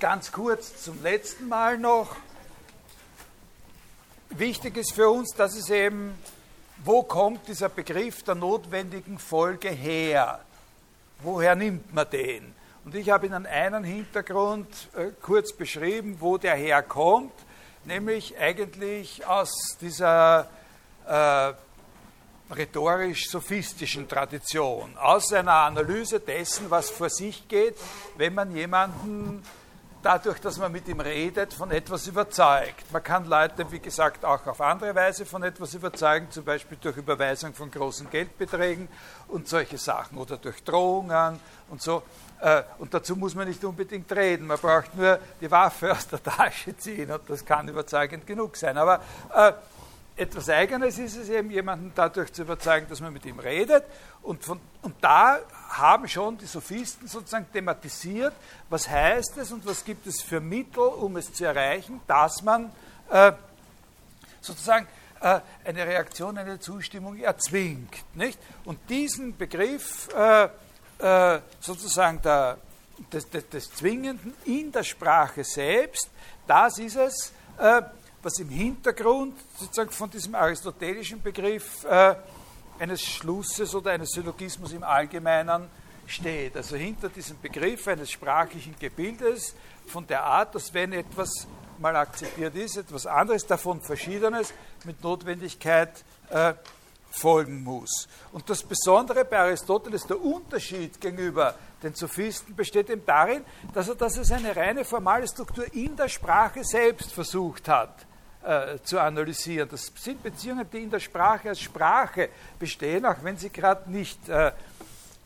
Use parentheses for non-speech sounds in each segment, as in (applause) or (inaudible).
ganz kurz zum letzten Mal noch. Wichtig ist für uns, dass es eben, wo kommt dieser Begriff der notwendigen Folge her? Woher nimmt man den? Und ich habe Ihnen einen Hintergrund äh, kurz beschrieben, wo der herkommt, nämlich eigentlich aus dieser äh, rhetorisch-sophistischen Tradition, aus einer Analyse dessen, was vor sich geht, wenn man jemanden dadurch, dass man mit ihm redet, von etwas überzeugt. Man kann Leute, wie gesagt, auch auf andere Weise von etwas überzeugen, zum Beispiel durch Überweisung von großen Geldbeträgen und solche Sachen oder durch Drohungen und so. Äh, und dazu muss man nicht unbedingt reden. Man braucht nur die Waffe aus der Tasche ziehen und das kann überzeugend genug sein. Aber äh, etwas Eigenes ist es eben, jemanden dadurch zu überzeugen, dass man mit ihm redet. Und, von, und da haben schon die Sophisten sozusagen thematisiert, was heißt es und was gibt es für Mittel, um es zu erreichen, dass man äh, sozusagen äh, eine Reaktion, eine Zustimmung erzwingt. Nicht? Und diesen Begriff äh, äh sozusagen der, des, des, des, Zwingenden in der Sprache selbst, das ist es, äh, was im Hintergrund sozusagen von diesem aristotelischen Begriff äh, eines Schlusses oder eines Syllogismus im Allgemeinen steht. Also hinter diesem Begriff eines sprachlichen Gebildes von der Art, dass wenn etwas mal akzeptiert ist, etwas anderes davon Verschiedenes mit Notwendigkeit äh, folgen muss. Und das Besondere bei Aristoteles, der Unterschied gegenüber den Sophisten besteht eben darin, dass er das als eine reine formale Struktur in der Sprache selbst versucht hat äh, zu analysieren. Das sind Beziehungen, die in der Sprache als Sprache bestehen, auch wenn sie gerade nicht äh,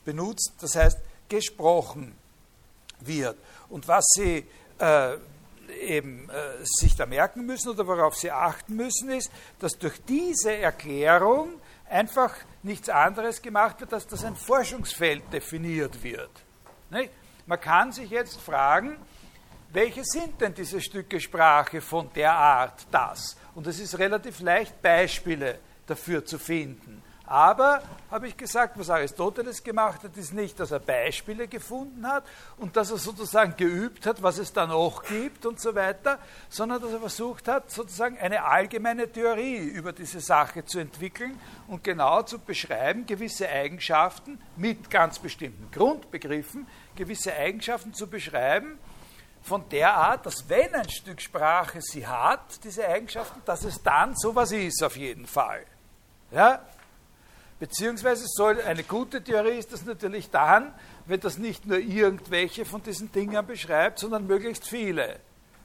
benutzt, das heißt gesprochen wird. Und was Sie äh, eben äh, sich da merken müssen oder worauf Sie achten müssen, ist, dass durch diese Erklärung einfach nichts anderes gemacht wird, als dass ein Forschungsfeld definiert wird. Nicht? Man kann sich jetzt fragen, welche sind denn diese Stücke Sprache von der Art das? Und es ist relativ leicht, Beispiele dafür zu finden. Aber, habe ich gesagt, was Aristoteles gemacht hat, ist nicht, dass er Beispiele gefunden hat und dass er sozusagen geübt hat, was es da noch gibt und so weiter, sondern dass er versucht hat, sozusagen eine allgemeine Theorie über diese Sache zu entwickeln und genau zu beschreiben, gewisse Eigenschaften mit ganz bestimmten Grundbegriffen, gewisse Eigenschaften zu beschreiben, von der Art, dass wenn ein Stück Sprache sie hat, diese Eigenschaften, dass es dann sowas ist auf jeden Fall. Ja? Beziehungsweise soll eine gute Theorie ist das natürlich dann, wenn das nicht nur irgendwelche von diesen Dingen beschreibt, sondern möglichst viele,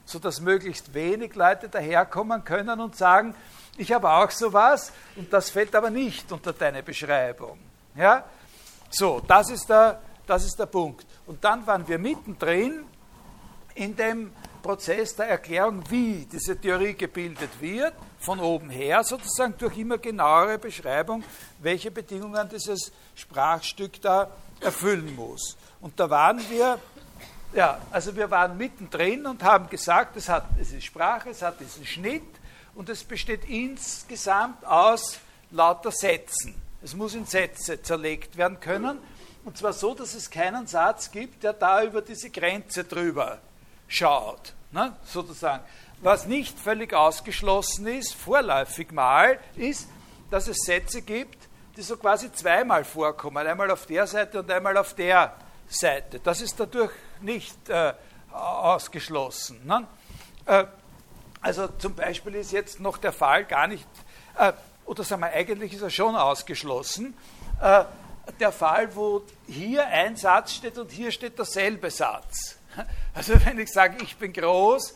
sodass möglichst wenig Leute daherkommen können und sagen, ich habe auch sowas und das fällt aber nicht unter deine Beschreibung. Ja? So, das ist der, das ist der Punkt. Und dann waren wir mittendrin in dem Prozess der Erklärung, wie diese Theorie gebildet wird, von oben her sozusagen durch immer genauere Beschreibung, welche Bedingungen dieses Sprachstück da erfüllen muss. Und da waren wir, ja, also wir waren mittendrin und haben gesagt, es, hat, es ist Sprache, es hat diesen Schnitt und es besteht insgesamt aus lauter Sätzen. Es muss in Sätze zerlegt werden können. Und zwar so, dass es keinen Satz gibt, der da über diese Grenze drüber schaut, ne, sozusagen. Was nicht völlig ausgeschlossen ist, vorläufig mal, ist, dass es Sätze gibt, die so quasi zweimal vorkommen, einmal auf der Seite und einmal auf der Seite. Das ist dadurch nicht äh, ausgeschlossen. Ne? Äh, also zum Beispiel ist jetzt noch der Fall gar nicht, äh, oder sagen wir, eigentlich ist er schon ausgeschlossen, äh, der Fall, wo hier ein Satz steht und hier steht derselbe Satz. Also wenn ich sage, ich bin groß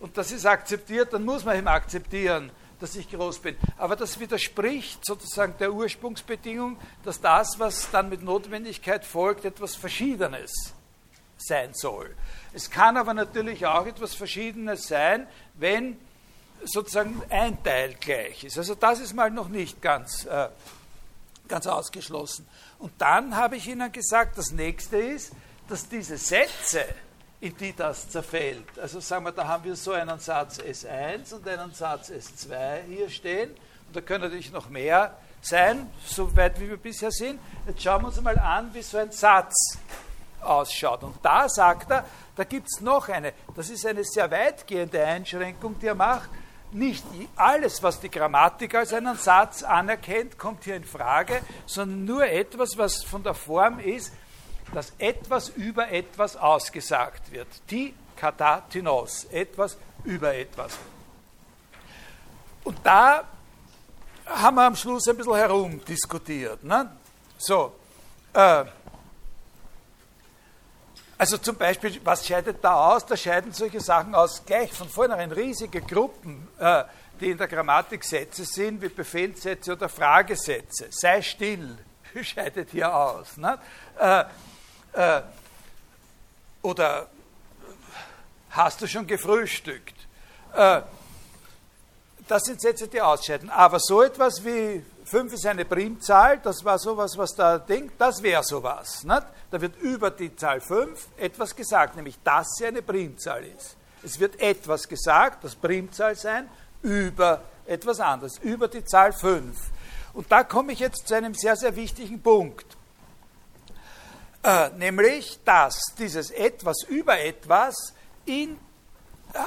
und das ist akzeptiert, dann muss man eben akzeptieren, dass ich groß bin. Aber das widerspricht sozusagen der Ursprungsbedingung, dass das, was dann mit Notwendigkeit folgt, etwas Verschiedenes sein soll. Es kann aber natürlich auch etwas Verschiedenes sein, wenn sozusagen ein Teil gleich ist. Also das ist mal noch nicht ganz, äh, ganz ausgeschlossen. Und dann habe ich Ihnen gesagt, das nächste ist, dass diese Sätze, in die das zerfällt. Also sagen wir, da haben wir so einen Satz S1 und einen Satz S2 hier stehen. Und da können natürlich noch mehr sein, so weit wie wir bisher sind. Jetzt schauen wir uns mal an, wie so ein Satz ausschaut. Und da sagt er, da gibt es noch eine, das ist eine sehr weitgehende Einschränkung, die er macht. Nicht alles, was die Grammatik als einen Satz anerkennt, kommt hier in Frage, sondern nur etwas, was von der Form ist, dass etwas über etwas ausgesagt wird. Die katatinos, etwas über etwas. Und da haben wir am Schluss ein bisschen herumdiskutiert. Ne? So, äh, also zum Beispiel, was scheidet da aus? Da scheiden solche Sachen aus, gleich von vornherein riesige Gruppen, äh, die in der Grammatik Sätze sind, wie Befehlssätze oder Fragesätze. Sei still, (laughs) scheidet hier aus. Ne? Äh, äh, oder hast du schon gefrühstückt? Äh, das sind Sätze, die ausscheiden. Aber so etwas wie 5 ist eine Primzahl, das war sowas, was da denkt, das wäre sowas. Nicht? Da wird über die Zahl 5 etwas gesagt, nämlich dass sie eine Primzahl ist. Es wird etwas gesagt, das Primzahl sein, über etwas anderes, über die Zahl 5. Und da komme ich jetzt zu einem sehr, sehr wichtigen Punkt. Äh, nämlich, dass dieses etwas über etwas in, äh,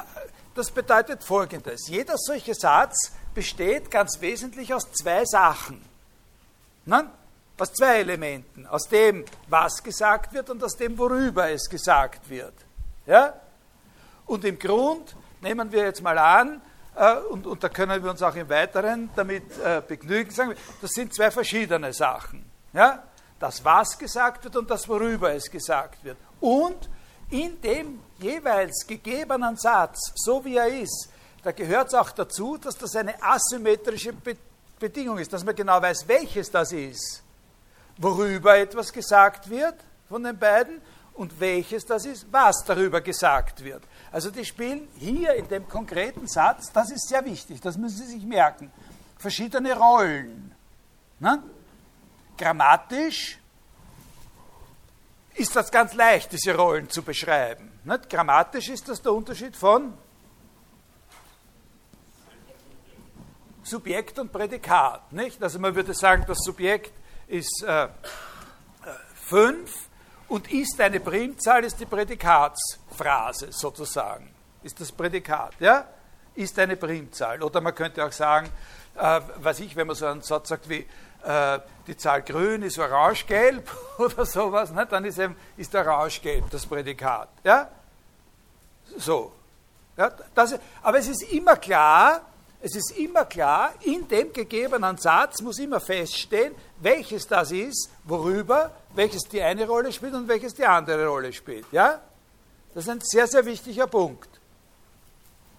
das bedeutet folgendes. Jeder solche Satz besteht ganz wesentlich aus zwei Sachen. Nein? Aus zwei Elementen. Aus dem, was gesagt wird und aus dem, worüber es gesagt wird. Ja? Und im Grund nehmen wir jetzt mal an, äh, und, und, da können wir uns auch im Weiteren damit äh, begnügen, sagen wir, das sind zwei verschiedene Sachen. Ja? Das, was gesagt wird und das, worüber es gesagt wird. Und in dem jeweils gegebenen Satz, so wie er ist, da gehört es auch dazu, dass das eine asymmetrische Be Bedingung ist, dass man genau weiß, welches das ist, worüber etwas gesagt wird von den beiden und welches das ist, was darüber gesagt wird. Also die spielen hier in dem konkreten Satz, das ist sehr wichtig, das müssen Sie sich merken, verschiedene Rollen. Ne? Grammatisch ist das ganz leicht, diese Rollen zu beschreiben. Nicht? Grammatisch ist das der Unterschied von Subjekt und Prädikat. Nicht? Also man würde sagen, das Subjekt ist 5 äh, und ist eine Primzahl, ist die Prädikatsphrase sozusagen. Ist das Prädikat, ja? Ist eine Primzahl. Oder man könnte auch sagen, äh, was ich, wenn man so einen Satz sagt wie, äh, die Zahl grün ist orange-gelb (laughs) oder sowas, ne? dann ist, eben, ist orange-gelb das Prädikat. Ja? So. Ja, das, aber es ist immer klar, es ist immer klar, in dem gegebenen Satz muss immer feststehen, welches das ist, worüber, welches die eine Rolle spielt und welches die andere Rolle spielt. Ja? Das ist ein sehr, sehr wichtiger Punkt.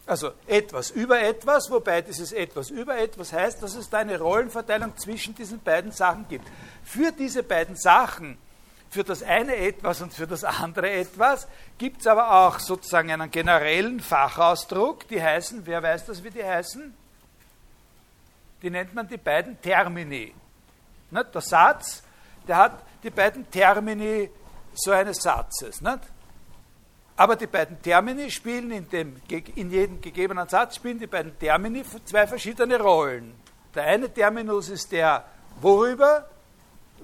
Also etwas über etwas, wobei dieses etwas über etwas heißt, dass es da eine Rollenverteilung zwischen diesen beiden Sachen gibt. Für diese beiden Sachen für das eine etwas und für das andere etwas, gibt es aber auch sozusagen einen generellen Fachausdruck, die heißen, wer weiß das, wie die heißen? Die nennt man die beiden Termini. Der Satz, der hat die beiden Termini so eines Satzes. Nicht? Aber die beiden Termini spielen in, dem, in jedem gegebenen Satz spielen die beiden Termini zwei verschiedene Rollen. Der eine Terminus ist der worüber,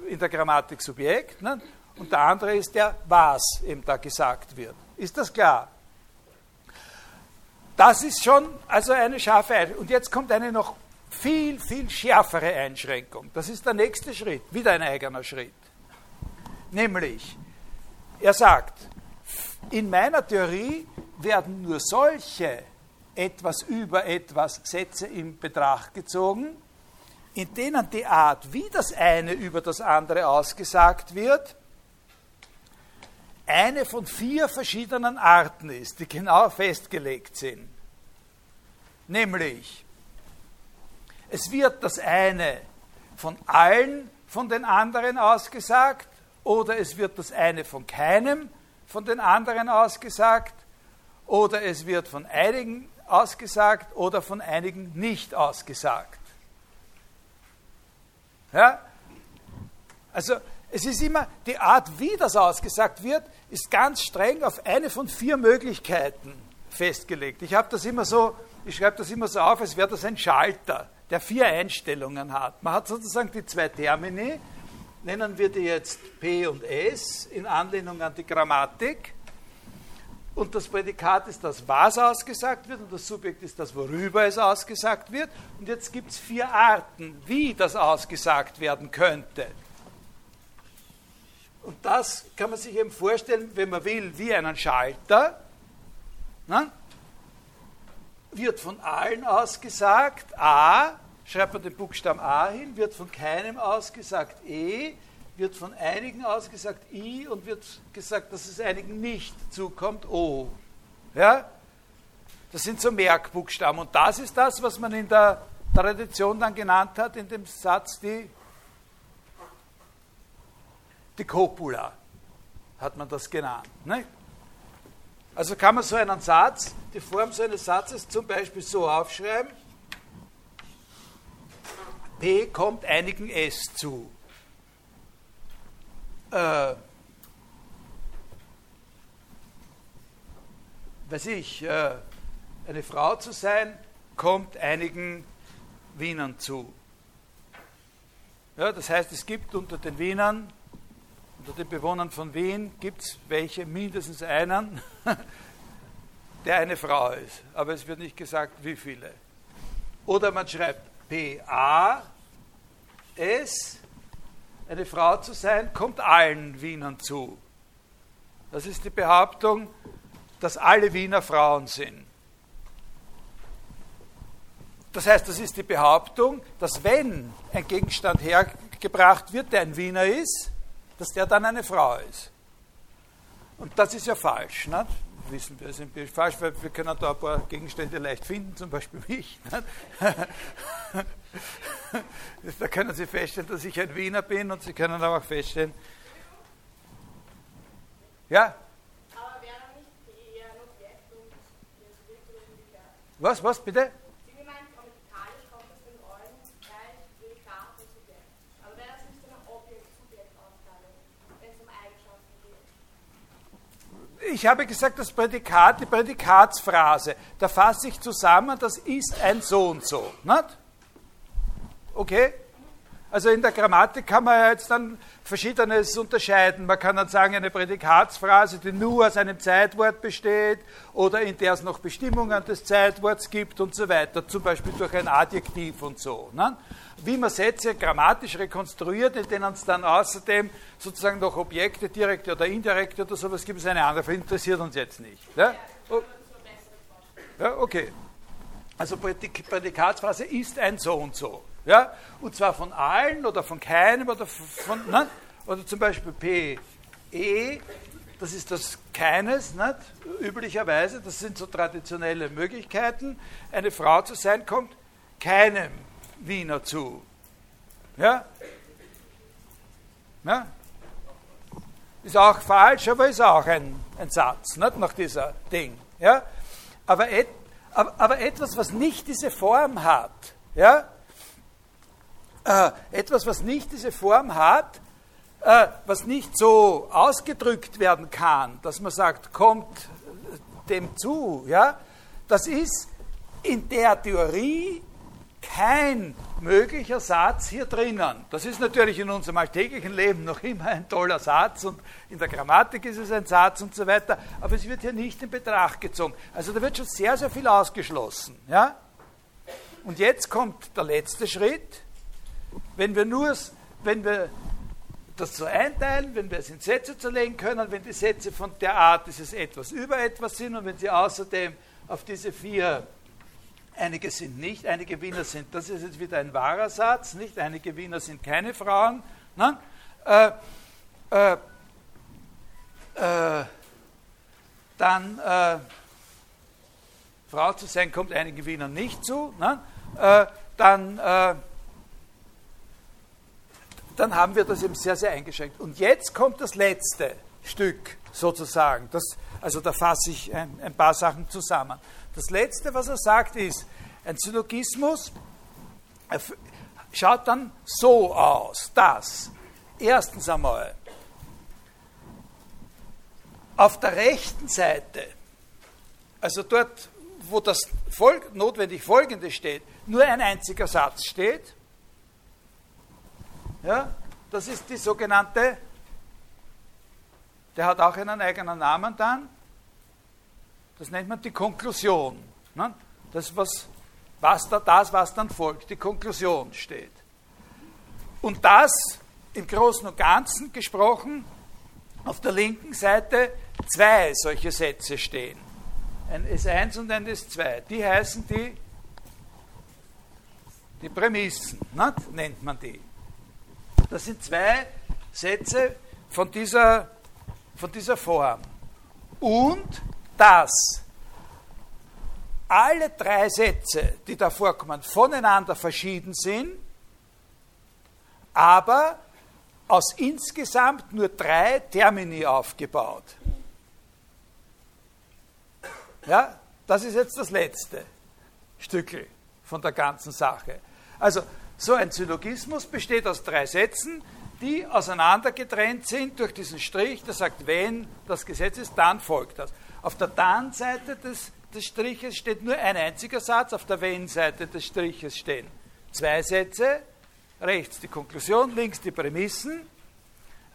in der Grammatik Subjekt, ne? und der andere ist der was eben da gesagt wird. Ist das klar? Das ist schon also eine scharfe Einschränkung. Und jetzt kommt eine noch viel, viel schärfere Einschränkung. Das ist der nächste Schritt, wieder ein eigener Schritt. Nämlich, er sagt, in meiner Theorie werden nur solche etwas über etwas Sätze in Betracht gezogen, in denen die Art, wie das eine über das andere ausgesagt wird, eine von vier verschiedenen Arten ist, die genau festgelegt sind. Nämlich, es wird das eine von allen von den anderen ausgesagt oder es wird das eine von keinem von den anderen ausgesagt oder es wird von einigen ausgesagt oder von einigen nicht ausgesagt. Ja? Also es ist immer die Art, wie das ausgesagt wird, ist ganz streng auf eine von vier Möglichkeiten festgelegt. Ich habe das immer so, ich schreibe das immer so auf, als wäre das ein Schalter, der vier Einstellungen hat. Man hat sozusagen die zwei Termini, nennen wir die jetzt P und S in Anlehnung an die Grammatik. Und das Prädikat ist das, was ausgesagt wird, und das Subjekt ist das, worüber es ausgesagt wird. Und jetzt gibt es vier Arten, wie das ausgesagt werden könnte. Und das kann man sich eben vorstellen, wenn man will, wie einen Schalter. Na? Wird von allen ausgesagt, A, schreibt man den Buchstaben A hin, wird von keinem ausgesagt, E, wird von einigen ausgesagt I und wird gesagt, dass es einigen nicht zukommt O. Ja? Das sind so Merkbuchstaben. Und das ist das, was man in der Tradition dann genannt hat, in dem Satz die, die Copula, hat man das genannt. Ne? Also kann man so einen Satz, die Form so eines Satzes zum Beispiel so aufschreiben, P kommt einigen S zu äh, weiß ich, äh, eine Frau zu sein, kommt einigen Wienern zu. Ja, das heißt, es gibt unter den Wienern, unter den Bewohnern von Wien, gibt es welche, mindestens einen, (laughs) der eine Frau ist. Aber es wird nicht gesagt, wie viele. Oder man schreibt P-A-S eine Frau zu sein, kommt allen Wienern zu. Das ist die Behauptung, dass alle Wiener Frauen sind. Das heißt, das ist die Behauptung, dass wenn ein Gegenstand hergebracht wird, der ein Wiener ist, dass der dann eine Frau ist. Und das ist ja falsch. Nicht? Wissen wir, es empirisch falsch, weil wir können da ein paar Gegenstände leicht finden, zum Beispiel (laughs) mich. (laughs) da können Sie feststellen, dass ich ein Wiener bin und Sie können aber auch feststellen. Ja? Aber wäre nicht eher ein wird Was, was bitte? Ich habe gesagt, das Prädikat, die Prädikatsphrase, da fasse ich zusammen, das ist ein so und so. Nicht? Okay? Also in der Grammatik kann man ja jetzt dann Verschiedenes unterscheiden. Man kann dann sagen, eine Prädikatsphrase, die nur aus einem Zeitwort besteht oder in der es noch Bestimmungen des Zeitworts gibt und so weiter, zum Beispiel durch ein Adjektiv und so. Ne? Wie man Sätze grammatisch rekonstruiert, in denen es dann außerdem sozusagen noch Objekte, direkte oder indirekte oder sowas gibt, ist eine andere, interessiert uns jetzt nicht. Ja, oh. ja okay. Also Prädikatsphrase ist ein so und so. Ja? Und zwar von allen oder von keinem oder von, ne? oder zum Beispiel P, E, das ist das keines, nicht? üblicherweise, das sind so traditionelle Möglichkeiten. Eine Frau zu sein kommt keinem Wiener zu. Ja? ja? Ist auch falsch, aber ist auch ein, ein Satz, nicht? nach dieser Ding. Ja? Aber, et, aber, aber etwas, was nicht diese Form hat, ja? Äh, etwas, was nicht diese Form hat, äh, was nicht so ausgedrückt werden kann, dass man sagt, kommt dem zu, ja, das ist in der Theorie kein möglicher Satz hier drinnen. Das ist natürlich in unserem alltäglichen Leben noch immer ein toller Satz und in der Grammatik ist es ein Satz und so weiter, aber es wird hier nicht in Betracht gezogen. Also da wird schon sehr, sehr viel ausgeschlossen. Ja? Und jetzt kommt der letzte Schritt, wenn wir nur, wenn wir das so einteilen, wenn wir es in Sätze zerlegen können, wenn die Sätze von der Art dieses etwas über etwas sind und wenn sie außerdem auf diese vier, einige sind nicht, einige Wiener sind, das ist jetzt wieder ein wahrer Satz, nicht, einige Wiener sind keine Frauen, ne? äh, äh, äh, dann äh, Frau zu sein kommt einigen Wienern nicht zu, ne? Äh, dann äh, dann haben wir das eben sehr, sehr eingeschränkt. Und jetzt kommt das letzte Stück sozusagen. Das, also da fasse ich ein, ein paar Sachen zusammen. Das letzte, was er sagt, ist, ein Syllogismus schaut dann so aus, dass erstens einmal auf der rechten Seite, also dort, wo das notwendig Folgende steht, nur ein einziger Satz steht ja? das ist die sogenannte, der hat auch einen eigenen Namen dann, das nennt man die Konklusion. Ne? Das, was, was da, das, was dann folgt, die Konklusion steht. Und das im Großen und Ganzen gesprochen auf der linken Seite zwei solche Sätze stehen. Ein S1 und ein S2. Die heißen die, die Prämissen, ne? nennt man die. Das sind zwei Sätze von dieser, von dieser Form. Und dass alle drei Sätze, die da vorkommen, voneinander verschieden sind, aber aus insgesamt nur drei Termini aufgebaut. Ja, das ist jetzt das letzte Stückel von der ganzen Sache. Also, so ein Syllogismus besteht aus drei Sätzen, die auseinandergetrennt sind durch diesen Strich, der sagt, wenn das Gesetz ist, dann folgt das. Auf der Dann-Seite des, des Striches steht nur ein einziger Satz, auf der Wenn-Seite des Striches stehen zwei Sätze, rechts die Konklusion, links die Prämissen.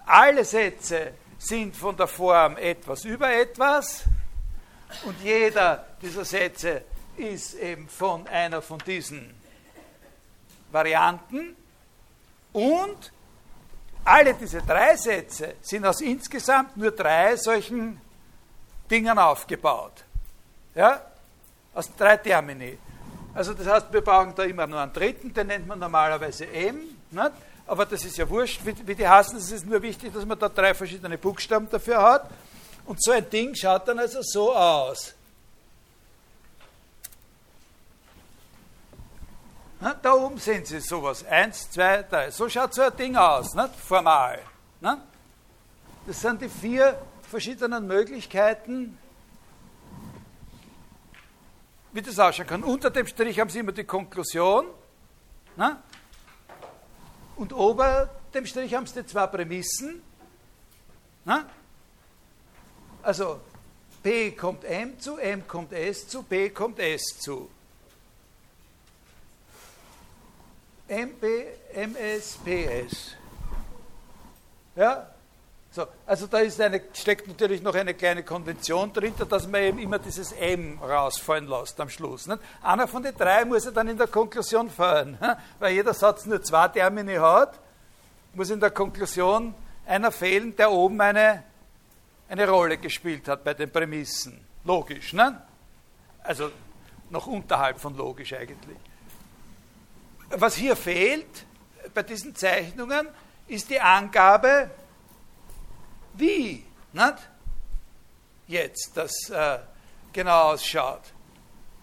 Alle Sätze sind von der Form etwas über etwas und jeder dieser Sätze ist eben von einer von diesen Varianten und alle diese drei Sätze sind aus insgesamt nur drei solchen Dingen aufgebaut. Ja? Aus drei Termini. Also das heißt, wir brauchen da immer nur einen dritten, den nennt man normalerweise M. Nicht? Aber das ist ja wurscht, wie, wie die heißen. Es ist nur wichtig, dass man da drei verschiedene Buchstaben dafür hat. Und so ein Ding schaut dann also so aus. Na, da oben sehen Sie sowas. Eins, zwei, drei. So schaut so ein Ding aus, nicht? formal. Nicht? Das sind die vier verschiedenen Möglichkeiten, wie das ausschauen kann. Unter dem Strich haben Sie immer die Konklusion. Ne? Und ober dem Strich haben Sie die zwei Prämissen. Ne? Also P kommt M zu, M kommt S zu, P kommt S zu. MP, MS, PS. Ja? So, also da ist eine, steckt natürlich noch eine kleine Konvention drin, dass man eben immer dieses M rausfallen lässt am Schluss. Nicht? Einer von den drei muss ja dann in der Konklusion fallen, (laughs) weil jeder Satz nur zwei Termini hat, muss in der Konklusion einer fehlen, der oben eine, eine Rolle gespielt hat bei den Prämissen. Logisch, ne? Also noch unterhalb von logisch eigentlich. Was hier fehlt bei diesen Zeichnungen, ist die Angabe, wie nicht? jetzt das äh, genau ausschaut.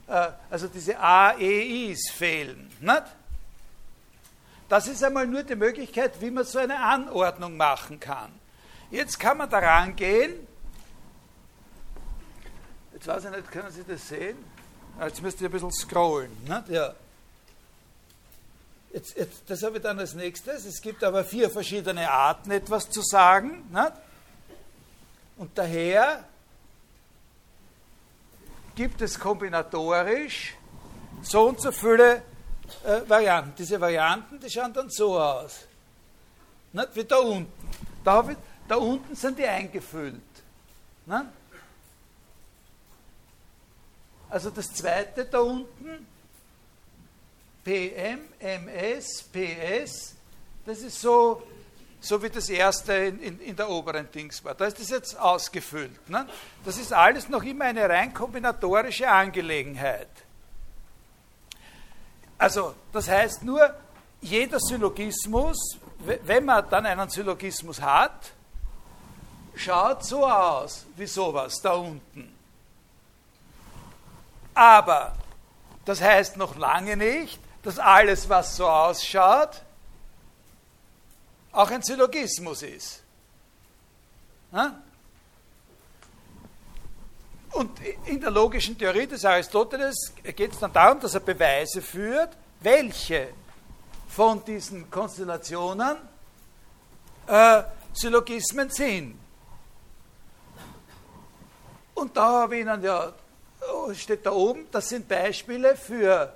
Äh, also diese AEIs fehlen. Nicht? Das ist einmal nur die Möglichkeit, wie man so eine Anordnung machen kann. Jetzt kann man daran gehen. Jetzt weiß ich nicht, können Sie das sehen? Jetzt müsst ihr ein bisschen scrollen. Nicht? Ja. Jetzt, jetzt, das habe ich dann als nächstes. Es gibt aber vier verschiedene Arten, etwas zu sagen. Nicht? Und daher gibt es kombinatorisch so und so viele äh, Varianten. Diese Varianten, die schauen dann so aus. Nicht wie da unten. Da, ich, da unten sind die eingefüllt. Nicht? Also das zweite da unten, PM, MS, PS, das ist so so wie das erste in, in, in, der oberen Dings war. Da ist das jetzt ausgefüllt. Ne? Das ist alles noch immer eine rein kombinatorische Angelegenheit. Also, das heißt nur, jeder Syllogismus, wenn man dann einen Syllogismus hat, schaut so aus wie sowas da unten. Aber das heißt noch lange nicht, dass alles, was so ausschaut, auch ein Syllogismus ist. Und in der logischen Theorie des Aristoteles geht es dann darum, dass er Beweise führt, welche von diesen Konstellationen äh, Syllogismen sind. Und da habe ich Ihnen ja, steht da oben, das sind Beispiele für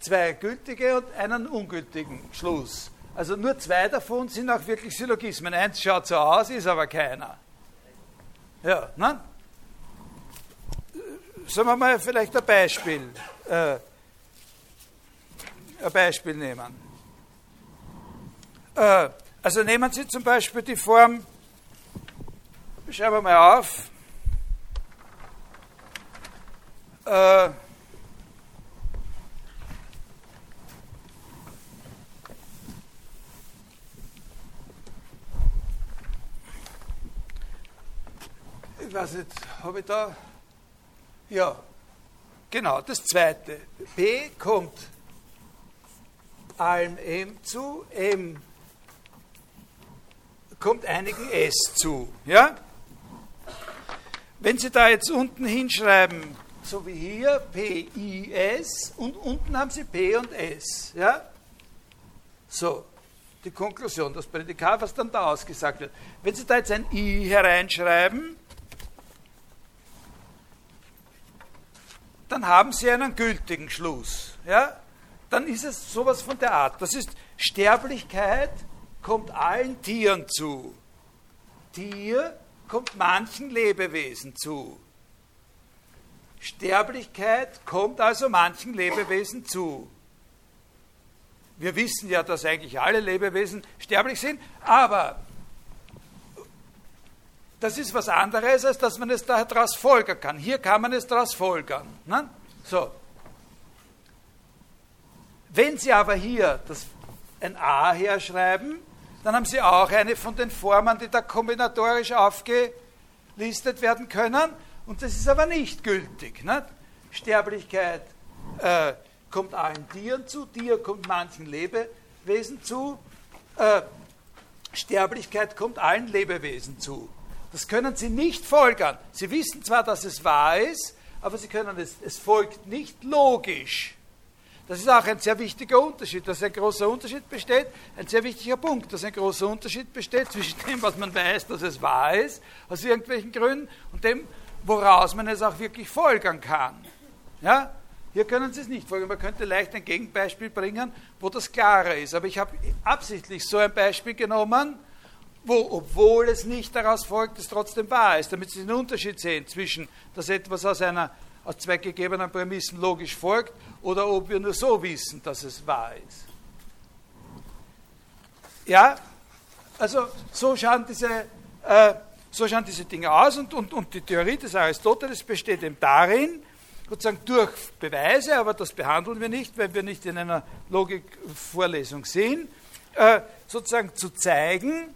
zwei gültige und einen ungültigen Schluss. Also nur zwei davon sind auch wirklich Syllogismen. Eins schaut so aus, ist aber keiner. Ja, ne? Sagen wir mal vielleicht ein Beispiel. Äh, ein Beispiel nehmen. Äh, also nehmen Sie zum Beispiel die Form, schreiben wir mal auf, äh, ich weiß nicht, habe ich da, ja, genau, das zweite. B kommt allem M zu, M kommt einigen S zu. Ja? Wenn Sie da jetzt unten hinschreiben, so wie hier, P, I, S, und unten haben Sie P und S. Ja? So, die Konklusion, das Prädikat, was dann da ausgesagt wird. Wenn Sie da jetzt ein I hereinschreiben, dann haben Sie einen gültigen Schluss. Ja? Dann ist es sowas von der Art. Das ist Sterblichkeit kommt allen Tieren zu. Tier kommt manchen Lebewesen zu. Sterblichkeit kommt also manchen Lebewesen zu. Wir wissen ja, dass eigentlich alle Lebewesen sterblich sind, aber das ist was anderes, als dass man es daraus folgern kann. Hier kann man es daraus folgern. Ne? So. Wenn Sie aber hier das, ein A herschreiben, dann haben Sie auch eine von den Formen, die da kombinatorisch aufgelistet werden können. Und das ist aber nicht gültig. Nicht? Sterblichkeit äh, kommt allen Tieren zu, Tier kommt manchen Lebewesen zu, äh, Sterblichkeit kommt allen Lebewesen zu. Das können Sie nicht folgern. Sie wissen zwar, dass es wahr ist, aber Sie können es, es folgt nicht logisch. Das ist auch ein sehr wichtiger Unterschied, dass ein großer Unterschied besteht, ein sehr wichtiger Punkt, dass ein großer Unterschied besteht zwischen dem, was man weiß, dass es wahr ist, aus irgendwelchen Gründen, und dem, woraus man es auch wirklich folgern kann. Ja? Hier können Sie es nicht folgern. Man könnte leicht ein Gegenbeispiel bringen, wo das klarer ist. Aber ich habe absichtlich so ein Beispiel genommen, wo, obwohl es nicht daraus folgt, es trotzdem wahr ist, damit Sie den Unterschied sehen zwischen, dass etwas aus, einer, aus zwei gegebenen Prämissen logisch folgt oder ob wir nur so wissen, dass es wahr ist. Ja, also so schauen diese, äh, so schauen diese Dinge aus und, und, und die Theorie des Aristoteles besteht eben darin, sozusagen durch Beweise, aber das behandeln wir nicht, weil wir nicht in einer Logikvorlesung sind, äh, sozusagen zu zeigen,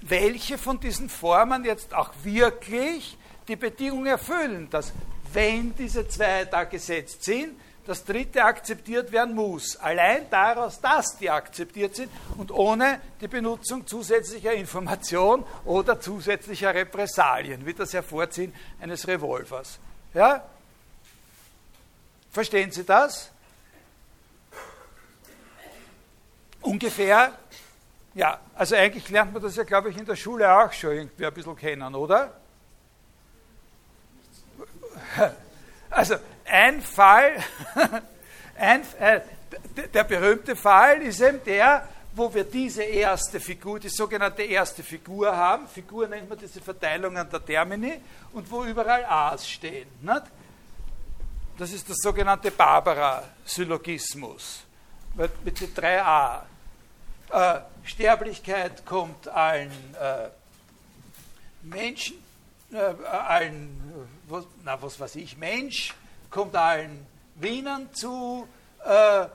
welche von diesen Formen jetzt auch wirklich die Bedingung erfüllen, dass wenn diese zwei da gesetzt sind, das dritte akzeptiert werden muss. Allein daraus, dass die akzeptiert sind und ohne die Benutzung zusätzlicher Information oder zusätzlicher Repressalien, wie das Hervorziehen eines Revolvers. Ja? Verstehen Sie das? Ungefähr ja, also eigentlich lernt man das ja, glaube ich, in der Schule auch schon irgendwie ein bisschen kennen, oder? (laughs) Also ein Fall, (laughs) ein, äh, der berühmte Fall ist eben der, wo wir diese erste Figur, die sogenannte erste Figur haben. Figur nennt man diese Verteilungen der Termini und wo überall A's stehen. Nicht? Das ist das sogenannte Barbara-Syllogismus mit den drei A. Äh, Sterblichkeit kommt allen äh, Menschen, äh, allen, was, na, was weiß ich, Mensch, kommt allen Wienern zu, äh,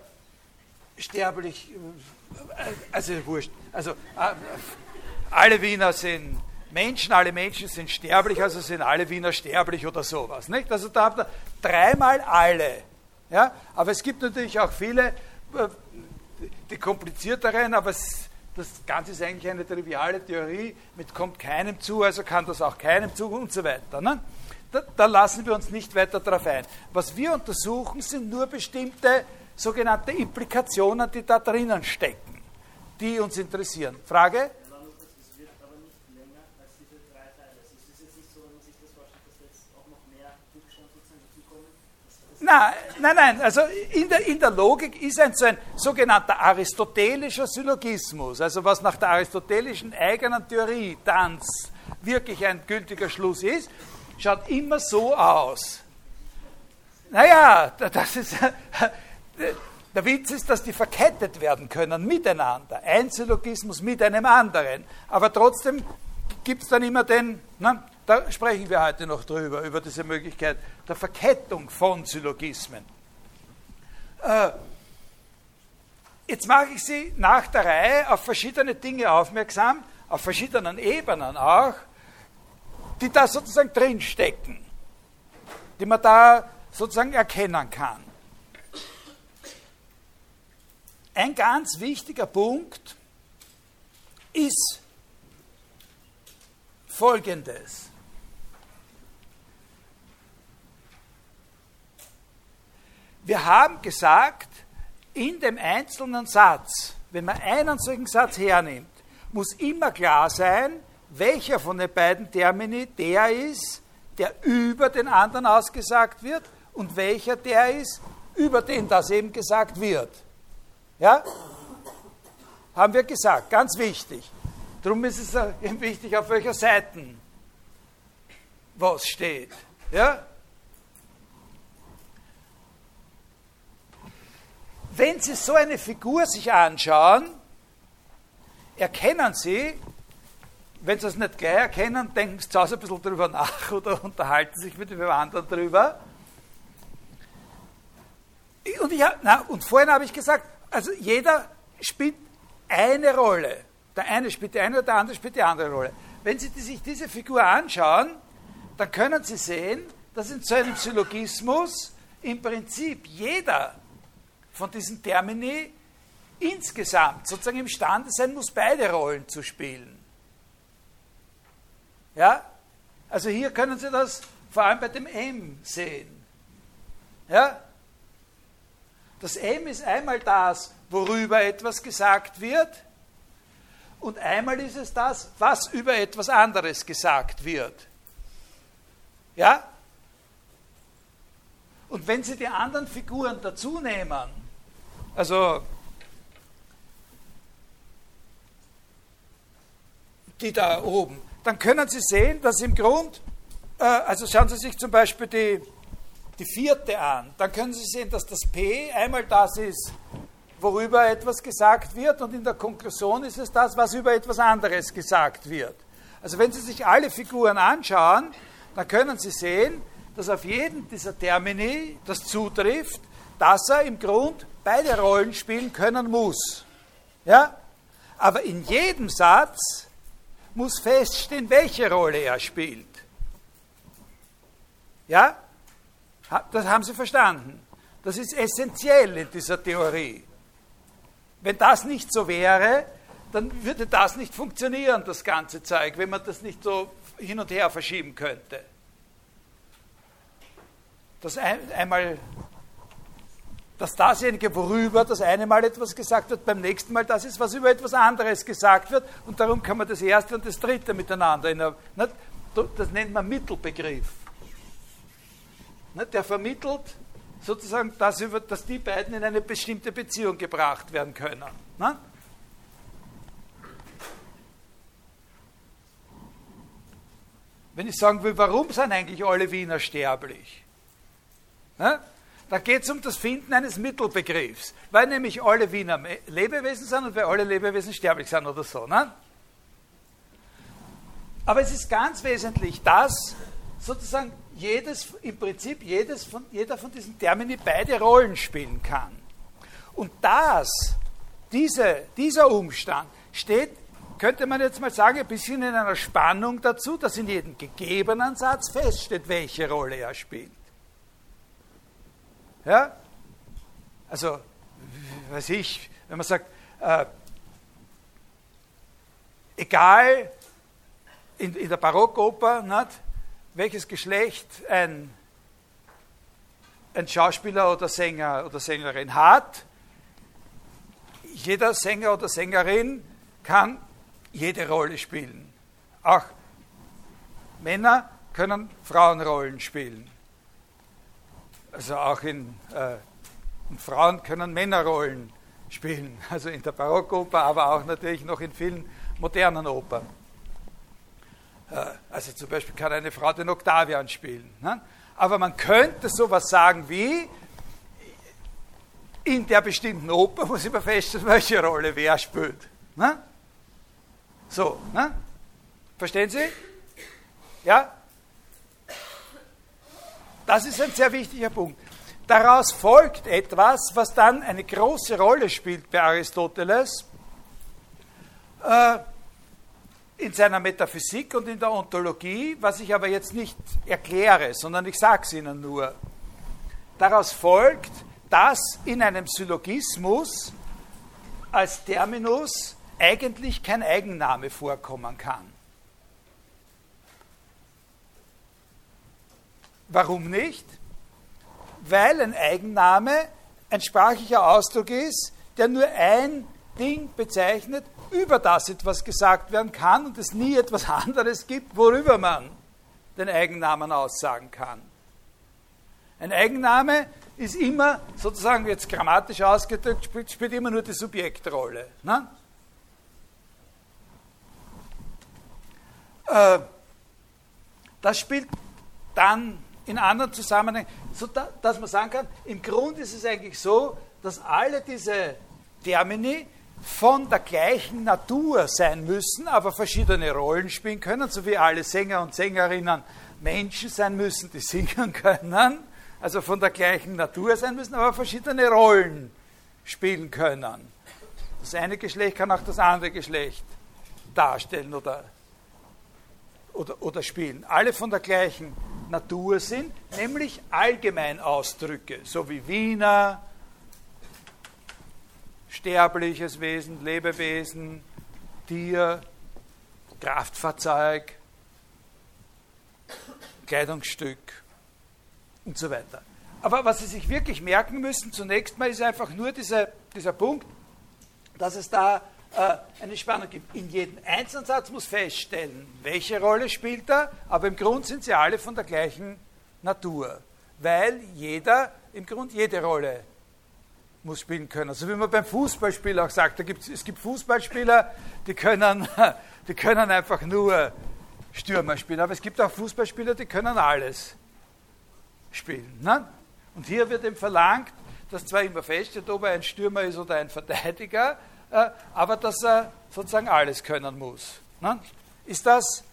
sterblich, äh, also wurscht, also äh, alle Wiener sind Menschen, alle Menschen sind sterblich, also sind alle Wiener sterblich oder sowas. Nicht? Also da habt ihr dreimal alle. Ja? Aber es gibt natürlich auch viele die komplizierteren, aber das Ganze ist eigentlich eine triviale Theorie, mit kommt keinem zu, also kann das auch keinem zu und so weiter. Ne? Da, da lassen wir uns nicht weiter darauf ein. Was wir untersuchen, sind nur bestimmte sogenannte Implikationen, die da drinnen stecken, die uns interessieren. Frage? Nein, nein, nein. Also in der, in der Logik ist ein so ein sogenannter aristotelischer Syllogismus, also was nach der aristotelischen eigenen Theorie dann wirklich ein gültiger Schluss ist, schaut immer so aus. Naja, das ist, (laughs) der Witz ist, dass die verkettet werden können miteinander. Ein Syllogismus mit einem anderen. Aber trotzdem gibt es dann immer den, na, da sprechen wir heute noch drüber, über diese Möglichkeit der Verkettung von Syllogismen. Äh, jetzt mache ich Sie nach der Reihe auf verschiedene Dinge aufmerksam, auf verschiedenen Ebenen auch, die da sozusagen drinstecken, die man da sozusagen erkennen kann. Ein ganz wichtiger Punkt ist folgendes. Wir haben gesagt, in dem einzelnen Satz, wenn man einen solchen Satz hernimmt, muss immer klar sein, welcher von den beiden Termini der ist, der über den anderen ausgesagt wird und welcher der ist, über den das eben gesagt wird. Ja? Haben wir gesagt, ganz wichtig. Darum ist es (laughs) eben wichtig, auf welcher Seite was steht. Ja? Wenn Sie so eine Figur sich anschauen, erkennen Sie, wenn Sie es nicht gleich erkennen, denken Sie zu Hause ein bisschen drüber nach (laughs) oder unterhalten sich mit dem anderen drüber. Und, ich, na, und vorhin habe ich gesagt, also jeder spielt eine Rolle. Der eine spielt die eine oder der andere spielt die andere Rolle. Wenn Sie sich diese Figur anschauen, dann können Sie sehen, dass in so einem Syllogismus im Prinzip jeder von diesen Termini insgesamt sozusagen imstande sein muss, beide Rollen zu spielen. Ja? Also hier können Sie das vor allem bei dem M sehen. Ja? Das M ist einmal das, worüber etwas gesagt wird, und einmal ist es das, was über etwas anderes gesagt wird. Ja? Und wenn Sie die anderen Figuren dazu nehmen, also die da oben, dann können Sie sehen, dass im Grund, äh, also schauen Sie sich zum Beispiel die, die vierte an, dann können Sie sehen, dass das P einmal das ist, worüber etwas gesagt wird und in der Konklusion ist es das, was über etwas anderes gesagt wird. Also wenn Sie sich alle Figuren anschauen, dann können Sie sehen, dass auf jeden dieser Termini das zutrifft, dass er im Grund beide Rollen spielen können muss. Ja? Aber in jedem Satz muss feststehen, welche Rolle er spielt. Ja? Das haben Sie verstanden. Das ist essentiell in dieser Theorie. Wenn das nicht so wäre, dann würde das nicht funktionieren, das ganze Zeug, wenn man das nicht so hin und her verschieben könnte. Das ein, einmal, dass dasjenige, worüber das eine Mal etwas gesagt wird, beim nächsten Mal das ist, was über etwas anderes gesagt wird, und darum kann man das erste und das dritte miteinander, in einer, das nennt man Mittelbegriff. Der vermittelt sozusagen, dass, dass die beiden in eine bestimmte Beziehung gebracht werden können. Ne? Wenn ich sagen will, warum sind eigentlich alle Wiener sterblich? Da geht es um das Finden eines Mittelbegriffs, weil nämlich alle Wiener Lebewesen sind und weil alle Lebewesen sterblich sind oder so. Ne? Aber es ist ganz wesentlich, dass sozusagen jedes, im Prinzip jedes von, jeder von diesen Termini beide Rollen spielen kann. Und das, diese, dieser Umstand steht, könnte man jetzt mal sagen, ein bisschen in einer Spannung dazu, dass in jedem gegebenen Satz feststeht, welche Rolle er spielt. Ja? Also, weiß ich, wenn man sagt, äh, egal, in, in der Barockoper, nicht, welches Geschlecht ein, ein Schauspieler oder Sänger oder Sängerin hat. Jeder Sänger oder Sängerin kann jede Rolle spielen. Auch Männer können Frauenrollen spielen. Also auch in, äh, in Frauen können Männerrollen spielen, (laughs) also in der Barockoper, aber auch natürlich noch in vielen modernen Opern. Äh, also zum Beispiel kann eine Frau den Octavian spielen. Ne? Aber man könnte sowas sagen wie, in der bestimmten Oper muss ich mir feststellen, welche Rolle wer spielt. Ne? So, ne? verstehen Sie? Ja? Das ist ein sehr wichtiger Punkt. Daraus folgt etwas, was dann eine große Rolle spielt bei Aristoteles äh, in seiner Metaphysik und in der Ontologie, was ich aber jetzt nicht erkläre, sondern ich sage es Ihnen nur. Daraus folgt, dass in einem Syllogismus als Terminus eigentlich kein Eigenname vorkommen kann. Warum nicht? Weil ein Eigenname ein sprachlicher Ausdruck ist, der nur ein Ding bezeichnet, über das etwas gesagt werden kann und es nie etwas (laughs) anderes gibt, worüber man den Eigennamen aussagen kann. Ein Eigenname ist immer, sozusagen jetzt grammatisch ausgedrückt, spielt, spielt immer nur die Subjektrolle. Ne? Äh, das spielt dann in anderen Zusammenhängen, so da, dass man sagen kann, im Grunde ist es eigentlich so, dass alle diese Termini von der gleichen Natur sein müssen, aber verschiedene Rollen spielen können, so wie alle Sänger und Sängerinnen Menschen sein müssen, die (laughs) singen können, also von der gleichen Natur sein müssen, aber verschiedene Rollen spielen können. Das eine Geschlecht kann auch das andere Geschlecht darstellen oder, oder, oder spielen. Alle von der gleichen Natur sind, nämlich Allgemeinausdrücke, so wie Wiener, sterbliches Wesen, Lebewesen, Tier, Kraftfahrzeug, Kleidungsstück und so weiter. Aber was Sie sich wirklich merken müssen, zunächst mal ist einfach nur dieser, dieser Punkt, dass es da eine Spannung gibt. In jedem einzelnen Satz muss feststellen, welche Rolle spielt er, aber im Grunde sind sie alle von der gleichen Natur, weil jeder im Grunde jede Rolle muss spielen können. Also wie man beim Fußballspiel auch sagt, da gibt's, es gibt Fußballspieler, die können, (laughs) die können einfach nur Stürmer spielen, aber es gibt auch Fußballspieler, die können alles spielen. Ne? Und hier wird ihm verlangt, dass zwar immer feststeht, ob er ein Stürmer ist oder ein Verteidiger, äh, aber dass er sozusagen alles können muss. Ne? Ist das,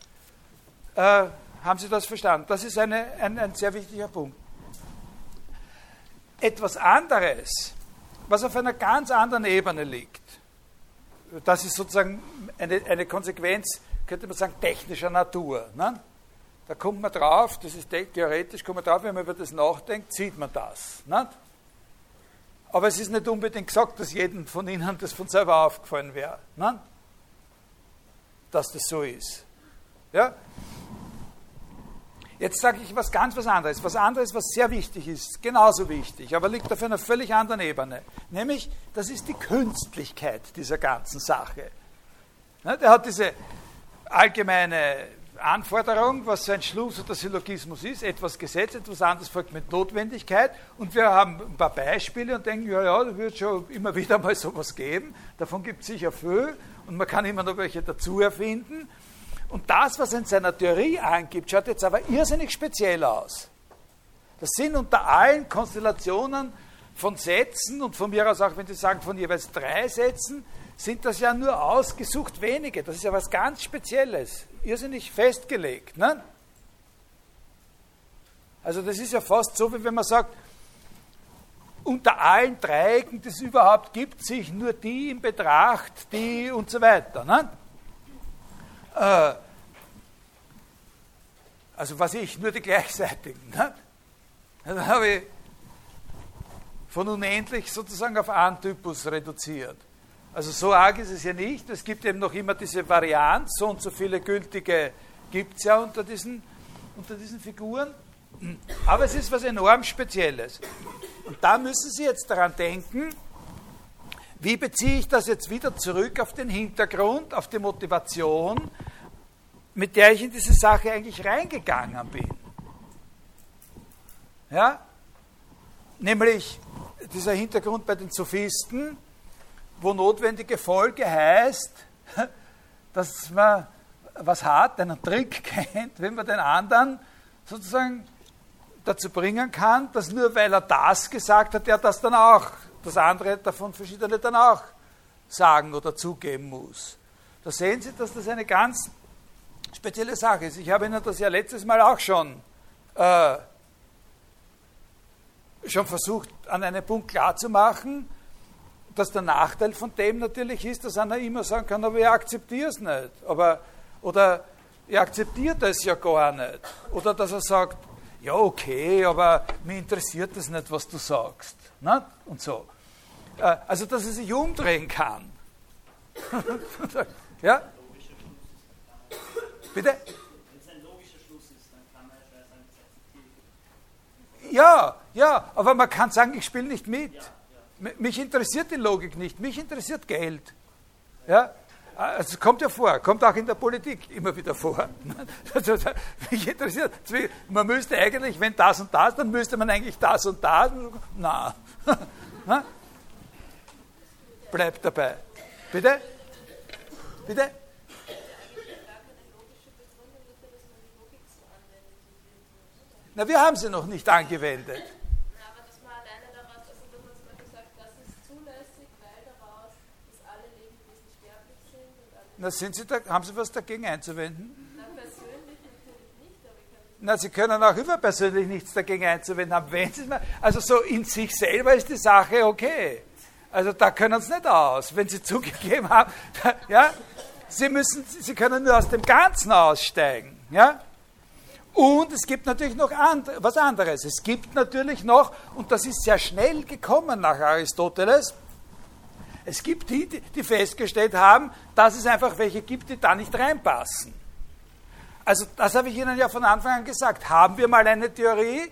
äh, haben Sie das verstanden? Das ist eine, ein, ein sehr wichtiger Punkt. Etwas anderes, was auf einer ganz anderen Ebene liegt, das ist sozusagen eine, eine Konsequenz, könnte man sagen, technischer Natur. Ne? Da kommt man drauf, das ist theoretisch, kommt man drauf, wenn man über das nachdenkt, sieht man das. Nicht? Aber es ist nicht unbedingt gesagt, dass jedem von Ihnen das von selber aufgefallen wäre. Ne? Dass das so ist. Ja? Jetzt sage ich was ganz was anderes. Was anderes, was sehr wichtig ist, genauso wichtig, aber liegt auf einer völlig anderen Ebene. Nämlich, das ist die Künstlichkeit dieser ganzen Sache. Ne? Der hat diese allgemeine Anforderung, was so ein Schluss oder Syllogismus ist, etwas Gesetz, etwas anderes folgt mit Notwendigkeit und wir haben ein paar Beispiele und denken, ja, ja, da wird schon immer (laughs) wieder mal sowas geben, davon gibt es sicher viel und man kann immer noch welche dazu erfinden. Und das, was in seiner Theorie angibt, schaut jetzt aber irrsinnig speziell aus. Das sind unter allen Konstellationen von Sätzen und von mir aus auch, wenn Sie sagen, von jeweils drei Sätzen, sind das ja nur ausgesucht wenige. Das ist ja was ganz Spezielles, irrsinnig festgelegt. Ne? Also das ist ja fast so, wie wenn man sagt, unter allen Dreiecken, die es überhaupt gibt, sich nur die in Betracht, die und so weiter. Ne? Äh, also was ich, nur die gleichseitigen. Ne? Dann habe ich von unendlich sozusagen auf einen Typus reduziert. Also so arg ist es ja nicht. Es gibt eben noch immer diese Varianz, so und so viele gültige gibt es ja unter diesen, unter diesen Figuren. Aber es ist was enorm Spezielles. Und da müssen Sie jetzt daran denken, wie beziehe ich das jetzt wieder zurück auf den Hintergrund, auf die Motivation, mit der ich in diese Sache eigentlich reingegangen bin. Ja? nämlich dieser Hintergrund bei den Sophisten, wo notwendige Folge heißt, (laughs) dass man was hat, einen Trick (laughs) kennt, wenn man den anderen sozusagen dazu bringen kann, dass nur weil er das gesagt hat, er das dann auch, das andere davon verschiedene dann auch sagen oder zugeben muss. Da sehen Sie, dass das eine ganz spezielle Sache ist. Ich habe Ihnen das ja letztes Mal auch schon, äh, schon versucht, an einem Punkt klarzumachen, dass der Nachteil von dem natürlich ist, dass einer immer sagen kann, aber ich akzeptiere es nicht. Aber, oder ich akzeptiere das ja gar nicht. Oder dass er sagt, ja okay, aber mir interessiert das nicht, was du sagst. Ne? Und so. Äh, also, dass er sich umdrehen kann. (laughs) ja? Bitte? Ja, ja, aber man kann sagen, ich spiele nicht mit. Mich interessiert die Logik nicht, mich interessiert Geld. Ja? Also es kommt ja vor, kommt auch in der Politik immer wieder vor. (laughs) Also, mich interessiert, man müsste eigentlich, wenn das und das, dann müsste man eigentlich das und das. Na, (laughs) bleibt dabei. Bitte? Bitte? Na, wir haben sie noch nicht angewendet. Na, sind Sie da, haben Sie was dagegen einzuwenden? Na, persönlich natürlich nicht, aber ich kann Na, Sie können auch über persönlich nichts dagegen einzuwenden haben, wenn Sie. Also so in sich selber ist die Sache okay. Also da können Sie nicht aus. Wenn Sie (laughs) zugegeben haben, (laughs) ja, Sie müssen, Sie können nur aus dem Ganzen aussteigen, ja. Und es gibt natürlich noch and, was anderes. Es gibt natürlich noch, und das ist sehr schnell gekommen nach Aristoteles, es gibt die, die festgestellt haben, dass es einfach welche gibt, die da nicht reinpassen. Also das habe ich Ihnen ja von Anfang an gesagt. Haben wir mal eine Theorie,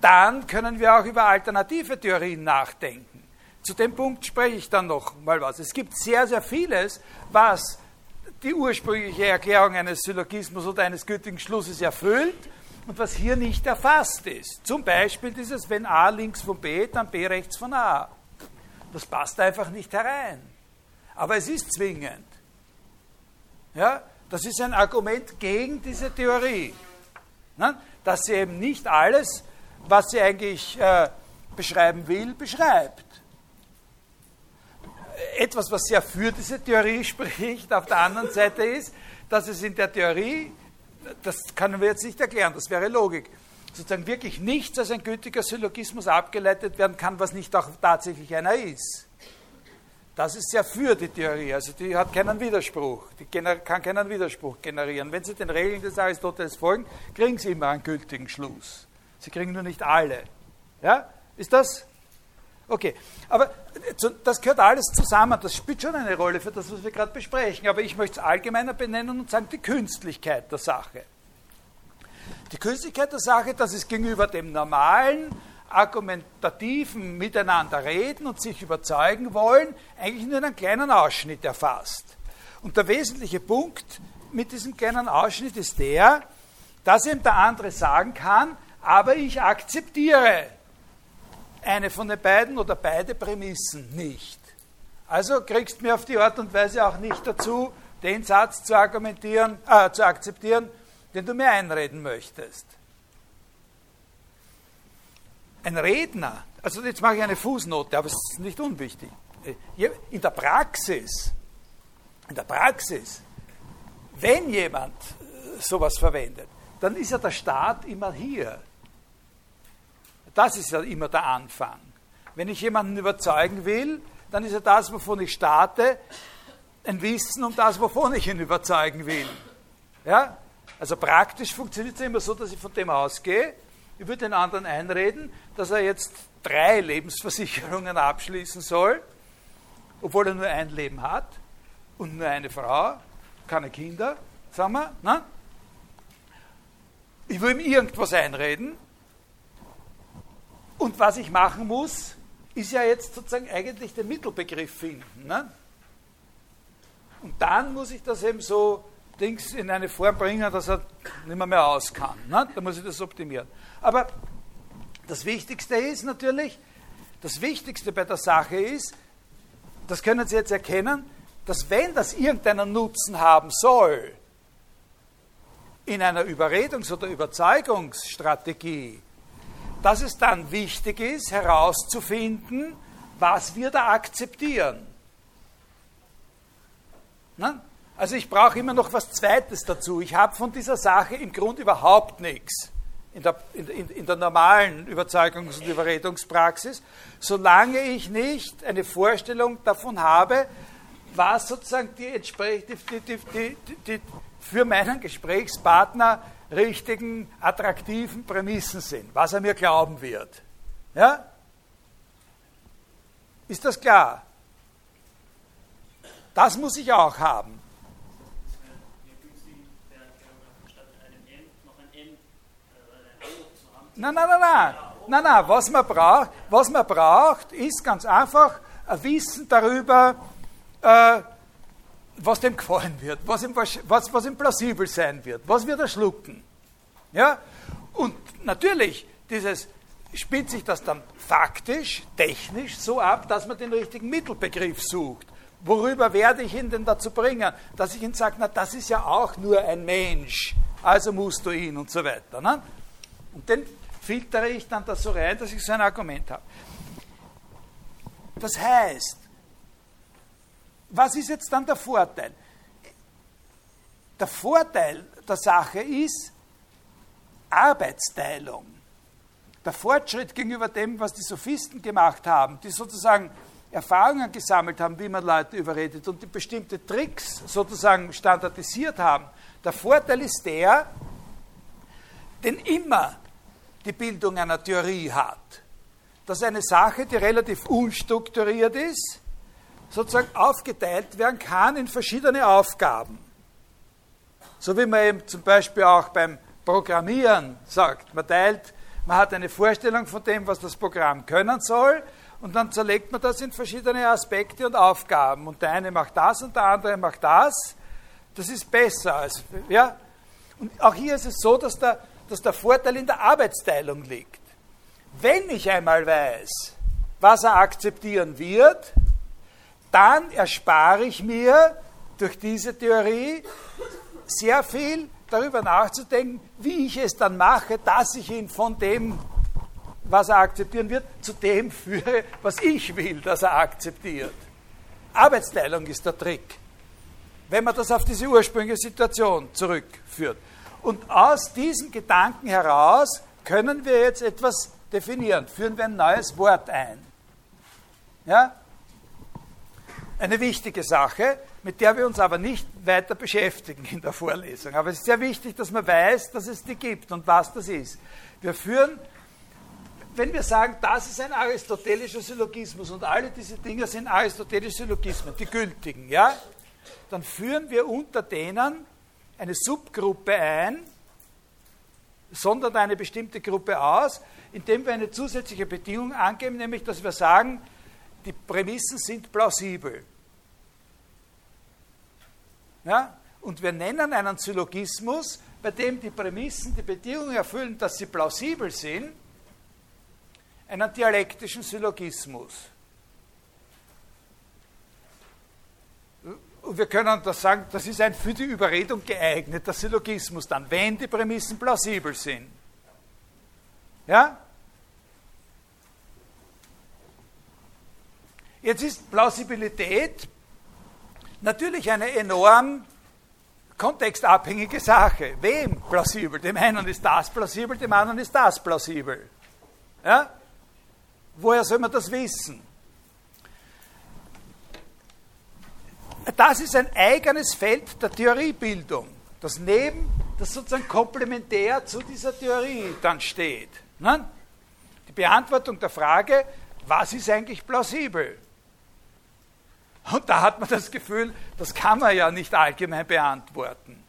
dann können wir auch über alternative Theorien nachdenken. Zu dem Punkt spreche ich dann noch mal was. Es gibt sehr, sehr vieles, was die ursprüngliche Erklärung eines Syllogismus oder eines gültigen Schlusses erfüllt und was hier nicht erfasst ist. Zum Beispiel dieses, wenn A links von B, dann B rechts von A. Das passt einfach nicht herein. Aber es ist zwingend. Ja, das ist ein Argument gegen diese Theorie. Ne? Dass sie eben nicht alles, was sie eigentlich äh, beschreiben will, beschreibt. Etwas, was ja für diese Theorie (laughs) spricht, auf der anderen Seite ist, dass es in der Theorie, das können wir jetzt nicht erklären, das wäre Logik, sozusagen wirklich nichts als ein gültiger Syllogismus abgeleitet werden kann, was nicht auch tatsächlich einer ist. Das ist ja für die Theorie, also die hat keinen Widerspruch, die kann keinen Widerspruch generieren. Wenn Sie den Regeln des Aristoteles folgen, kriegen Sie immer einen gültigen Schluss. Sie kriegen nur nicht alle. Ja? Ist das? Okay, aber das gehört alles zusammen, das spielt schon eine Rolle für das, was wir gerade besprechen, aber ich möchte es allgemeiner benennen und sagen, die Künstlichkeit der Sache. Die Künstlichkeit der Sache, das ist gegenüber dem normalen, argumentativen Miteinander reden und sich überzeugen wollen, eigentlich nur einen kleinen Ausschnitt erfasst. Und der wesentliche Punkt mit diesem kleinen Ausschnitt ist der, dass eben der andere sagen kann, aber ich akzeptiere eine von den beiden oder beide Prämissen nicht. Also kriegst du mir auf die Art und Weise auch nicht dazu, den Satz zu argumentieren, äh, zu akzeptieren, den du mir einreden möchtest. Ein Redner, also jetzt mache ich eine Fußnote, aber es ist nicht unwichtig. In der Praxis, in der Praxis, wenn jemand äh, sowas verwendet, dann ist ja der Staat immer hier. Das ist ja immer der Anfang. Wenn ich jemanden überzeugen will, dann ist ja das, wovon ich starte, ein Wissen um das, wovon ich ihn überzeugen will. Ja? Also praktisch funktioniert es immer so, dass ich von dem ausgehe, ich würde den anderen einreden, dass er jetzt drei Lebensversicherungen abschließen soll, obwohl er nur ein Leben hat und nur eine Frau, keine Kinder, sagen wir. Ne? Ich will ihm irgendwas einreden und was ich machen muss, ist ja jetzt sozusagen eigentlich den Mittelbegriff finden. Ne? Und dann muss ich das eben so Dings in eine Form bringen, dass er nicht mehr, mehr aus kann. Ne? Da muss ich das optimieren. Aber Das Wichtigste ist natürlich, das Wichtigste bei der Sache ist, das können Sie jetzt erkennen, dass wenn das irgendeinen Nutzen haben soll, in einer Überredungs- oder Überzeugungsstrategie, dass es dann wichtig ist, herauszufinden, was wir da akzeptieren. Na? Also ich brauche immer noch was Zweites dazu. Ich habe von dieser Sache im Grunde überhaupt nichts in der, in, in der normalen Überzeugungs- und Überredungspraxis, solange ich nicht eine Vorstellung davon habe, was sozusagen die, die, die, die für meinen Gesprächspartner richtigen, attraktiven Prämissen sind, was er mir glauben wird. Ja? Ist das klar? Das muss ich auch haben. Nein, nein, nein, nein. Nein, nein, was man braucht, was man braucht ist ganz einfach ein Wissen darüber, äh, was dem gefallen wird, was ihm, was, was ihm plausibel sein wird, was wird er schlucken. Ja? Und natürlich, dieses, spielt sich das dann faktisch, technisch so ab, dass man den richtigen Mittelbegriff sucht. Worüber werde ich ihn denn dazu bringen, dass ich ihn sage, na, das ist ja auch nur ein Mensch, also musst du ihn und so weiter. Ne? Und den filtere ich dann da so rein, dass ich so ein Argument habe. Das heißt, was ist jetzt dann der Vorteil? Der Vorteil der Sache ist Arbeitsteilung. Der Fortschritt gegenüber dem, was die Sophisten gemacht haben, die sozusagen Erfahrungen gesammelt haben, wie man Leute überredet und die bestimmte Tricks sozusagen standardisiert haben. Der Vorteil ist der, den immer die Bildung einer Theorie hat. Dass eine Sache, die relativ unstrukturiert ist, sozusagen aufgeteilt werden kann in verschiedene Aufgaben. So wie man eben zum Beispiel auch beim Programmieren sagt, man teilt, man hat eine Vorstellung von dem, was das Programm können soll, und dann zerlegt man das in verschiedene Aspekte und Aufgaben. Und der eine macht das und der andere macht das. Das ist besser als, ja. Und auch hier ist es so, dass der dass der Vorteil in der Arbeitsteilung liegt. Wenn ich einmal weiß, was er akzeptieren wird, dann erspare ich mir durch diese Theorie sehr viel darüber nachzudenken, wie ich es dann mache, dass ich ihn von dem, was er akzeptieren wird, zu dem führe, was ich will, dass er akzeptiert. Arbeitsteilung ist der Trick, wenn man das auf diese ursprüngliche Situation zurückführt. Und aus diesem Gedanken heraus können wir jetzt etwas definieren. Führen wir ein neues Wort ein. Ja? Eine wichtige Sache, mit der wir uns aber nicht weiter beschäftigen in der Vorlesung. Aber es ist sehr wichtig, dass man weiß, dass es die gibt und was das ist. Wir führen, wenn wir sagen, das ist ein aristotelischer Syllogismus und alle diese Dinge sind aristotelische Syllogismen, die gültigen, ja, dann führen wir unter denen eine Subgruppe ein, sondert eine bestimmte Gruppe aus, indem wir eine zusätzliche Bedingung angeben, nämlich dass wir sagen, die Prämissen sind plausibel. Ja? Und wir nennen einen Syllogismus, bei dem die Prämissen die Bedingung erfüllen, dass sie plausibel sind, einen dialektischen Syllogismus. Und wir können das sagen, das ist ein für die Überredung geeigneter Syllogismus dann, wenn die Prämissen plausibel sind. Ja? Jetzt ist Plausibilität natürlich eine enorm kontextabhängige Sache. Wem plausibel? Dem einen ist das plausibel, dem anderen ist das plausibel. Ja? Woher soll man das wissen? Das ist ein eigenes Feld der Theoriebildung, das neben, das sozusagen komplementär zu dieser Theorie dann steht. Ne? Die Beantwortung der Frage, was ist eigentlich plausibel? Und da hat man das Gefühl, das kann man ja nicht allgemein beantworten.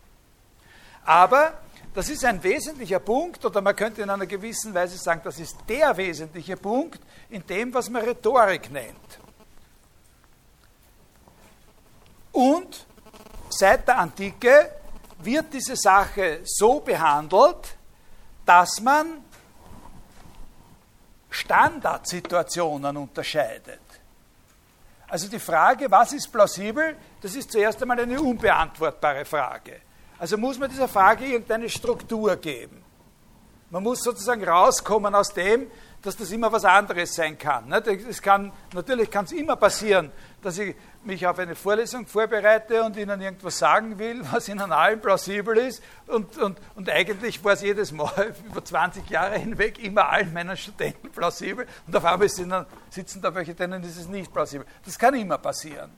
Aber das ist ein wesentlicher Punkt, oder man könnte in einer gewissen Weise sagen, das ist der wesentliche Punkt in dem, was man Rhetorik nennt. Und seit der Antike wird diese Sache so behandelt, dass man Standardsituationen unterscheidet. Also die Frage, was ist plausibel, das ist zuerst einmal eine unbeantwortbare Frage. Also muss man dieser Frage irgendeine Struktur geben. Man muss sozusagen rauskommen aus dem, dass das immer was anderes sein kann. Es kann natürlich kann es immer passieren, dass ich mich auf eine Vorlesung vorbereite und Ihnen irgendwas sagen will, was Ihnen allen plausibel ist. Und, und, und eigentlich war es jedes Mal (laughs) über 20 Jahre hinweg immer allen meinen Studenten plausibel. Und auf einmal dann, sitzen da welche, denen ist es nicht plausibel. Das kann immer passieren.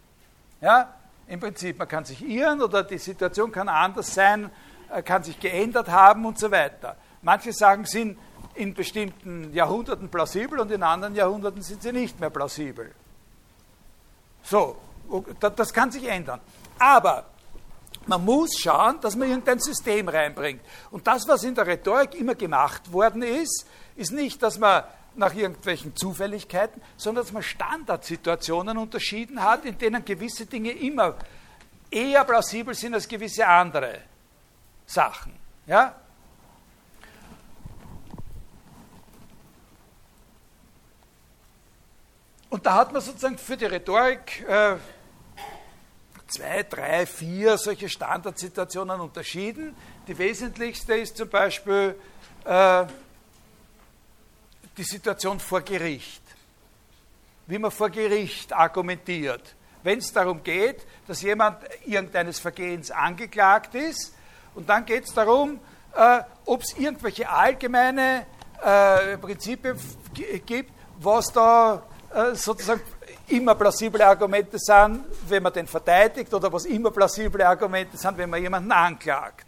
Ja? Im Prinzip, man kann sich irren oder die Situation kann anders sein, äh, kann sich geändert haben und so weiter. Manche Sachen sind in bestimmten Jahrhunderten plausibel und in anderen Jahrhunderten sind sie nicht mehr plausibel. So, das kann sich ändern. Aber man muss schauen, dass man irgendein System reinbringt. Und das, was in der Rhetorik immer gemacht worden ist, ist nicht, dass man nach irgendwelchen Zufälligkeiten, sondern dass man Standardsituationen unterschieden hat, in denen gewisse Dinge immer eher plausibel sind als gewisse andere Sachen. Ja? Und da hat man sozusagen für die Rhetorik äh, zwei, drei, vier solche Standardsituationen unterschieden. Die wesentlichste ist zum Beispiel äh, die Situation vor Gericht. Wie man vor Gericht argumentiert. Wenn es darum geht, dass jemand irgendeines Vergehens angeklagt ist, und dann geht es darum, äh, ob es irgendwelche allgemeine äh, Prinzipien gibt, was da sozusagen immer plausible Argumente sind, wenn man den verteidigt oder was immer plausible Argumente sind, wenn man jemanden anklagt.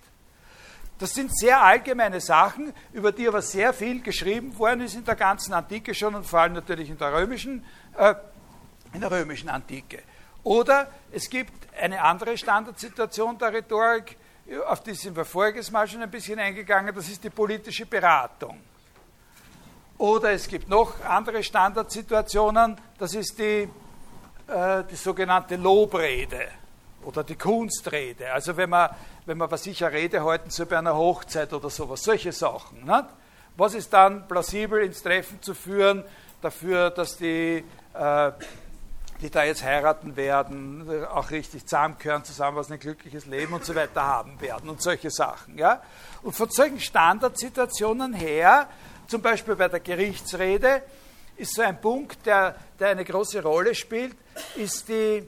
Das sind sehr allgemeine Sachen, über die aber sehr viel geschrieben worden ist in der ganzen Antike schon und vor allem natürlich in der römischen, äh, in der römischen Antike. Oder es gibt eine andere Standardsituation der Rhetorik, auf die sind wir voriges Mal schon ein bisschen eingegangen, das ist die politische Beratung. Oder es gibt noch andere Standardsituationen, das ist die, äh, die sogenannte Lobrede oder die Kunstrede. Also wenn man, wenn man was ich eine Rede halten soll bei einer Hochzeit oder sowas, solche Sachen. Nicht? Was ist dann plausibel ins Treffen zu führen dafür, dass die, äh, die da jetzt heiraten werden, auch richtig zusammengehören, zusammen was ein glückliches Leben und so weiter haben werden und solche Sachen. Ja? Und von solchen Standardsituationen her zum Beispiel bei der Gerichtsrede ist so ein Punkt, der, der eine große Rolle spielt, ist die,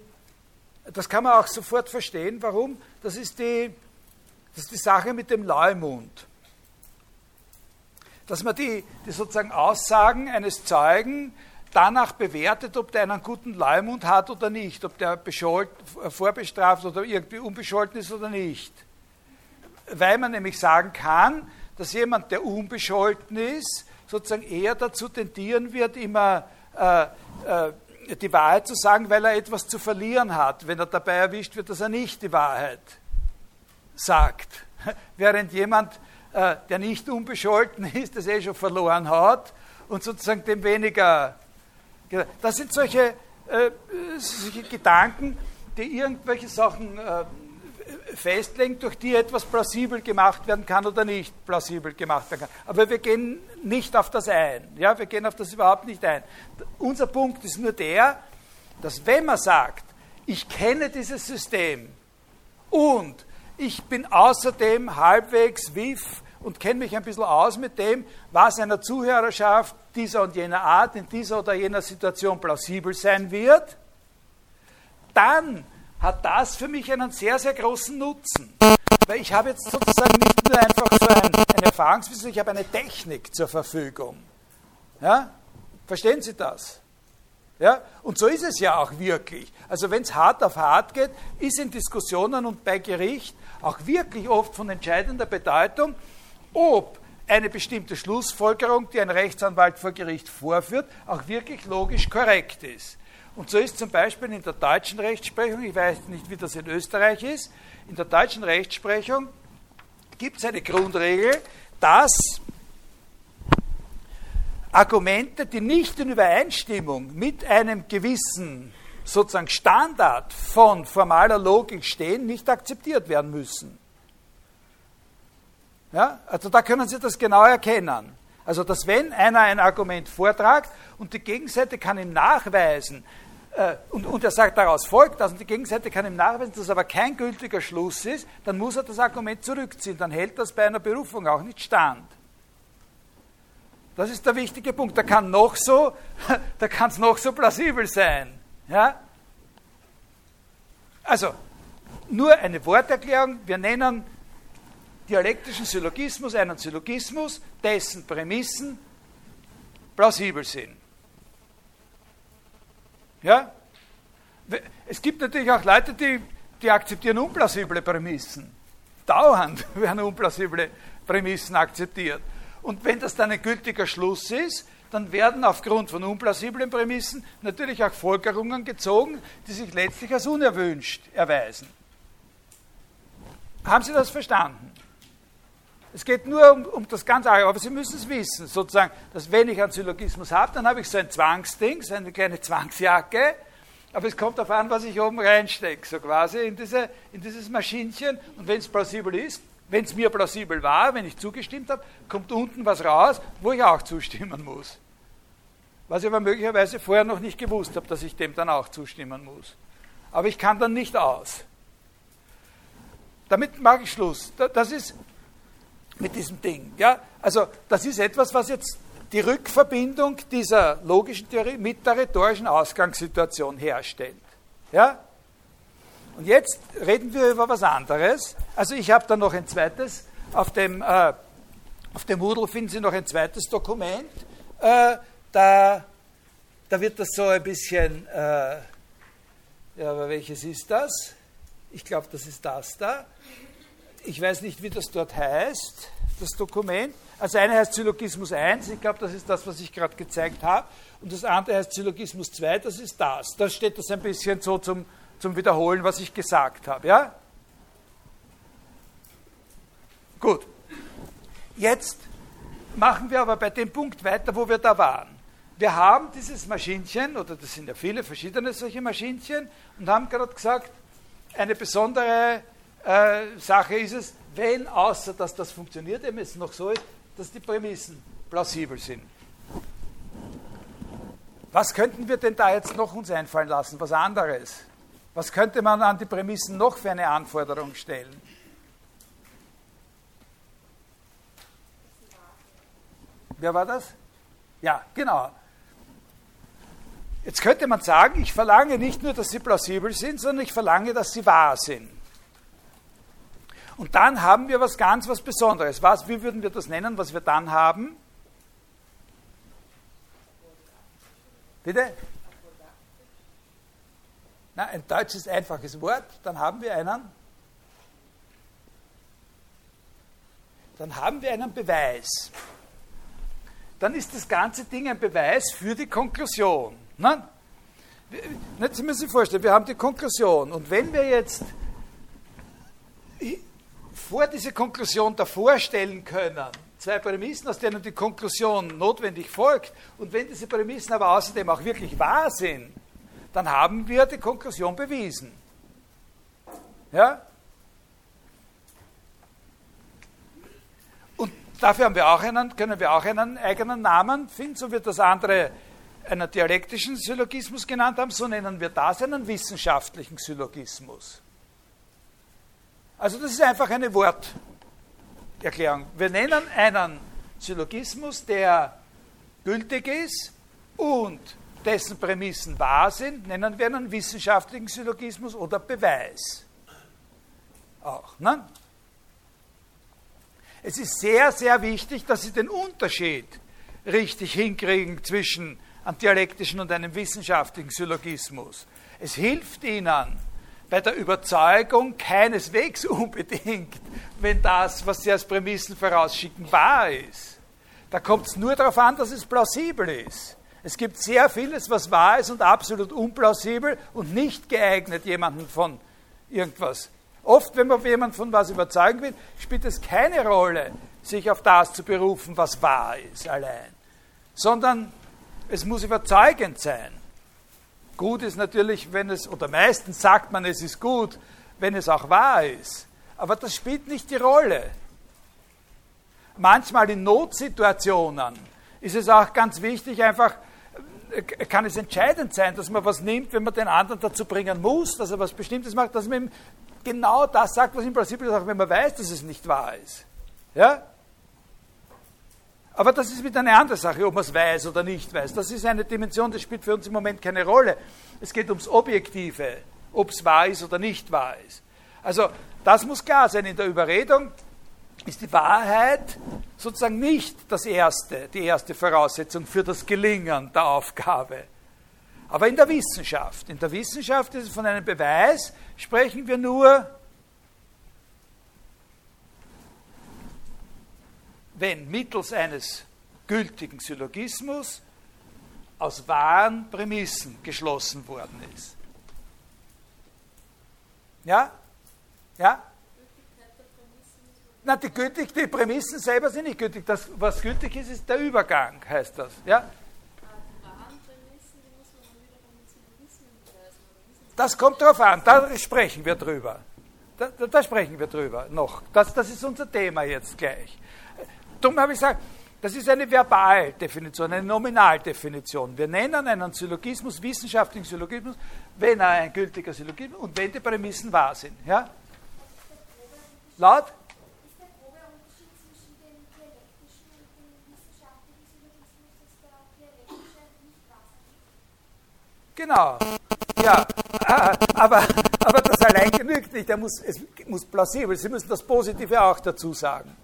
das kann man auch sofort verstehen, warum, das ist die, das ist die Sache mit dem Leumund. Dass man die, die sozusagen Aussagen eines Zeugen danach bewertet, ob der einen guten Leumund hat oder nicht, ob der vorbestraft oder irgendwie unbescholten ist oder nicht. Weil man nämlich sagen kann, dass jemand, der unbescholten ist, sozusagen eher dazu tendieren wird, immer äh, äh, die Wahrheit zu sagen, weil er etwas zu verlieren hat, wenn er dabei erwischt wird, dass er nicht die Wahrheit sagt. (laughs) Während jemand, äh, der nicht unbescholten (laughs) ist, das eh schon verloren hat und sozusagen dem weniger. Das sind solche, äh, solche Gedanken, die irgendwelche Sachen äh, festlegen, durch die etwas plausibel gemacht werden kann oder nicht plausibel gemacht werden kann. Aber wir gehen nicht auf das ein. Ja, wir gehen auf das überhaupt nicht ein. Unser Punkt ist nur der, dass wenn man sagt, ich kenne dieses System und ich bin außerdem halbwegs WIF und kenne mich ein bisschen aus mit dem, was einer Zuhörerschaft dieser und jener Art in dieser oder jener Situation plausibel sein wird, dann hat das für mich einen sehr, sehr großen Nutzen. Weil ich habe jetzt sozusagen nicht nur einfach so ein, ein Erfahrungswissen, ich habe eine Technik zur Verfügung. Ja? Verstehen Sie das? Ja? Und so ist es ja auch wirklich. Also wenn es hart auf hart geht, ist in Diskussionen und bei Gericht auch wirklich oft von entscheidender Bedeutung, ob eine bestimmte Schlussfolgerung, die ein Rechtsanwalt vor Gericht vorführt, auch wirklich logisch korrekt ist. Und so ist zum Beispiel in der deutschen Rechtsprechung, ich weiß nicht, wie das in Österreich ist, in der deutschen Rechtsprechung gibt es eine Grundregel, dass Argumente, die nicht in Übereinstimmung mit einem gewissen sozusagen Standard von formaler Logik stehen, nicht akzeptiert werden müssen. Ja, also da können Sie das genau erkennen. Also, dass wenn einer ein Argument vortragt und die Gegenseite kann ihm nachweisen, und, und er sagt, daraus folgt das, und die Gegenseite kann ihm nachweisen, dass aber kein gültiger Schluss ist, dann muss er das Argument zurückziehen. Dann hält das bei einer Berufung auch nicht stand. Das ist der wichtige Punkt. Da kann noch so, (laughs) da kann es noch so plausibel sein. Ja? Also, nur eine Worterklärung. Wir nennen dialektischen Syllogismus einen Syllogismus, dessen Prämissen plausibel sind. Ja? Es gibt natürlich auch Leute, die, die akzeptieren unplausible Prämissen. Dauernd (laughs) werden unplausible Prämissen akzeptiert. Und wenn das dann ein gültiger Schluss ist, dann werden aufgrund von unplausiblen Prämissen natürlich auch Folgerungen gezogen, die sich letztlich als unerwünscht erweisen. Haben Sie das verstanden? Es geht nur um, um das ganz Arge, aber Sie müssen es wissen, sozusagen, dass wenn ich einen Syllogismus habe, dann habe ich so ein Zwangsding, so eine kleine Zwangsjacke, aber es kommt darauf an, was ich oben reinstecke, so quasi in, diese, in dieses Maschinchen. Und wenn es plausibel ist, wenn es mir plausibel war, wenn ich zugestimmt habe, kommt unten was raus, wo ich auch zustimmen muss. Was ich aber möglicherweise vorher noch nicht gewusst habe, dass ich dem dann auch zustimmen muss. Aber ich kann dann nicht aus. Damit mache ich Schluss. Das ist mit diesem Ding. Ja? Also das ist etwas, was jetzt die Rückverbindung dieser logischen Theorie mit der rhetorischen Ausgangssituation herstellt. Ja? Und jetzt reden wir über was anderes. Also ich habe da noch ein zweites, auf dem, äh, auf dem Moodle finden Sie noch ein zweites Dokument. Äh, da, da wird das so ein bisschen, äh, ja, aber welches ist das? Ich glaube, das ist das da. Ich weiß nicht, wie das dort heißt, das Dokument. Also eine heißt Syllogismus 1, ich glaube, das ist das, was ich gerade gezeigt habe. Und das andere heißt Syllogismus 2, das ist das. Da steht das ein bisschen so zum, zum Wiederholen, was ich gesagt habe. Ja? Gut. Jetzt machen wir aber bei dem Punkt weiter, wo wir da waren. Wir haben dieses Maschinchen, oder das sind ja viele verschiedene solche Maschinchen, und haben gerade gesagt, eine besondere äh, Sache ist es, wenn, außer dass das funktioniert, eben es noch so ist, dass die Prämissen plausibel sind. Was könnten wir denn da jetzt noch uns einfallen lassen? Was anderes? Was könnte man an die Prämissen noch für eine Anforderung stellen? Wer war das? Ja, genau. Jetzt könnte man sagen, ich verlange nicht nur, dass sie plausibel sind, sondern ich verlange, dass sie wahr sind. Und dann haben wir was ganz was Besonderes. Was, wie würden wir das nennen, was wir dann haben? Bitte? Na, ein deutsches einfaches Wort, dann haben wir einen. Dann haben wir einen Beweis. Dann ist das ganze Ding ein Beweis für die Konklusion. Nein? Jetzt müssen Sie sich vorstellen, wir haben die Konklusion. Und wenn wir jetzt vor diese Konklusion davor stellen können, zwei Prämissen, aus denen die Konklusion notwendig folgt, und wenn diese Prämissen aber außerdem auch wirklich wahr sind, dann haben wir die Konklusion bewiesen. Ja? Und dafür haben wir auch einen, können wir auch einen eigenen Namen finden, so wird das andere einen dialektischen Syllogismus genannt haben, so nennen wir das einen wissenschaftlichen Syllogismus. Also das ist einfach eine Worterklärung. Wir nennen einen Syllogismus, der gültig ist und dessen Prämissen wahr sind, nennen wir einen wissenschaftlichen Syllogismus oder Beweis. Auch. Ne? Es ist sehr, sehr wichtig, dass Sie den Unterschied richtig hinkriegen zwischen einem dialektischen und einem wissenschaftlichen Syllogismus. Es hilft Ihnen, bei der Überzeugung keineswegs (laughs) unbedingt, wenn das, was Sie als Prämissen vorausschicken, wahr ist. Da kommt es nur darauf an, dass es plausibel ist. Es gibt sehr vieles, was wahr ist und absolut unplausibel und nicht geeignet, jemanden von irgendwas. Oft, wenn man jemanden von was überzeugen will, spielt es keine Rolle, sich auf das zu berufen, was wahr ist allein, sondern es muss überzeugend sein. Gut ist natürlich, wenn es, oder meistens sagt man, es ist gut, wenn es auch wahr ist. Aber das spielt nicht die Rolle. manchmal in Notsituationen ist es auch ganz wichtig, einfach äh, kann es entscheidend sein, dass man was nimmt, wenn man den anderen dazu bringen muss, dass er was Bestimmtes macht, dass man ihm genau das sagt, was im Prinzip ist, auch wenn man weiß, dass es nicht wahr ist. Ja? Aber das ist wieder eine andere Sache, ob man es weiß oder nicht weiß. Das ist eine Dimension, die spielt für uns im Moment keine Rolle. Es geht ums Objektive, ob es wahr ist oder nicht wahr ist. Also das muss klar sein. In der Überredung ist die Wahrheit sozusagen nicht das erste, die erste Voraussetzung für das Gelingen der Aufgabe. Aber in der Wissenschaft, in der Wissenschaft ist von einem Beweis, sprechen wir nur, wenn mittels eines gültigen Syllogismus aus wahren Prämissen geschlossen worden ist. Ja? Ja? Na, die, gültig, die Prämissen selber sind nicht gültig. Das, was gültig ist, ist der Übergang, heißt das. Ja? Das kommt darauf an, da sprechen wir drüber. Da, da, da, sprechen wir drüber noch. Das, das ist unser Thema jetzt gleich. Darum habe ich gesagt, das ist eine Verbaldefinition, eine Nominaldefinition. Wir nennen einen Syllogismus, wissenschaftlichen Syllogismus, wenn er ein gültiger Syllogismus und wenn die Prämissen wahr sind. Ja? Laut? Genau. Ja, (laughs) aber, aber das allein genügt nicht. Er muss, es muss plausibel. Sie müssen das Positive auch dazu sagen.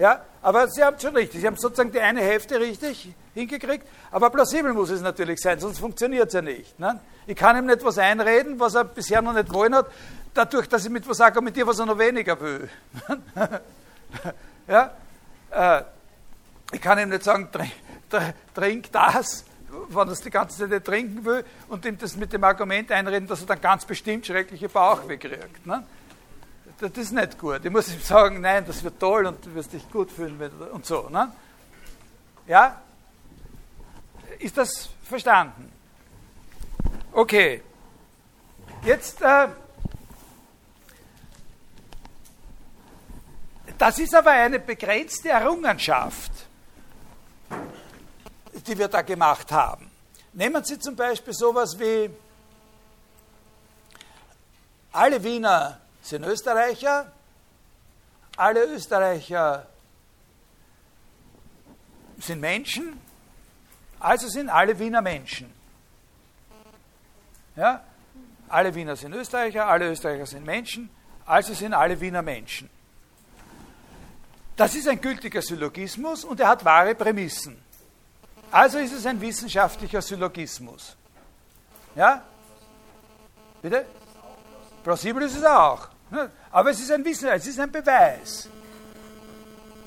Ja, aber Sie haben schon richtig. Sie haben sozusagen die eine Hälfte richtig hingekriegt, aber plausibel muss es natürlich sein, sonst funktioniert es ja nicht. Ne? Ich kann ihm nicht was einreden, was er bisher noch nicht wollen hat, dadurch, dass ich mit was argumentiere, was er noch weniger will. (laughs) ja? Äh, ich kann ihm nicht sagen, trink, trink das, wenn er es die ganze Zeit nicht trinken will, und ihm das mit dem Argument einreden, dass er dann ganz bestimmt schreckliche Bauchweh kriegt. Ne? Das ist nicht gut. Ich muss ihm sagen, nein, das wird toll und du wirst dich gut fühlen und so. Ne? Ja? Ist das verstanden? Okay. Jetzt, äh, das ist aber eine begrenzte Errungenschaft, die wir da gemacht haben. Nehmen Sie zum Beispiel sowas wie alle Wiener sind Österreicher. Alle Österreicher sind Menschen, also sind alle Wiener Menschen. Ja? Alle Wiener sind Österreicher, alle Österreicher sind Menschen, also sind alle Wiener Menschen. Das ist ein gültiger Syllogismus und er hat wahre Prämissen. Also ist es ein wissenschaftlicher Syllogismus. Ja? Bitte? Plausibel ist es auch. Ne? Aber es ist ein Wissen, es ist ein Beweis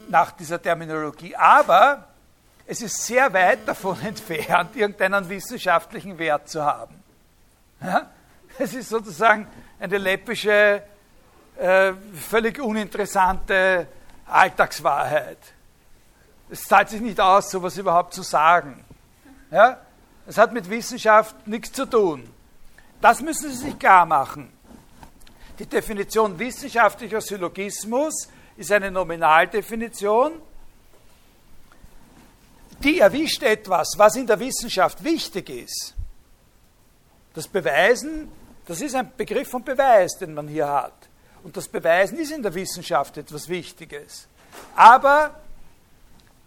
nach dieser Terminologie. Aber es ist sehr weit davon (laughs) entfernt, irgendeinen wissenschaftlichen Wert zu haben. Es ist sozusagen eine läppische, äh, völlig uninteressante Alltagswahrheit. Es zahlt sich nicht aus, sowas überhaupt zu sagen. Es hat mit Wissenschaft nichts zu tun. Das müssen Sie sich klar machen. Die Definition wissenschaftlicher Syllogismus ist eine Nominaldefinition, die erwischt etwas, was in der Wissenschaft wichtig ist. Das Beweisen, das ist ein Begriff von Beweis, den man hier hat. Und das Beweisen ist in der Wissenschaft etwas Wichtiges. Aber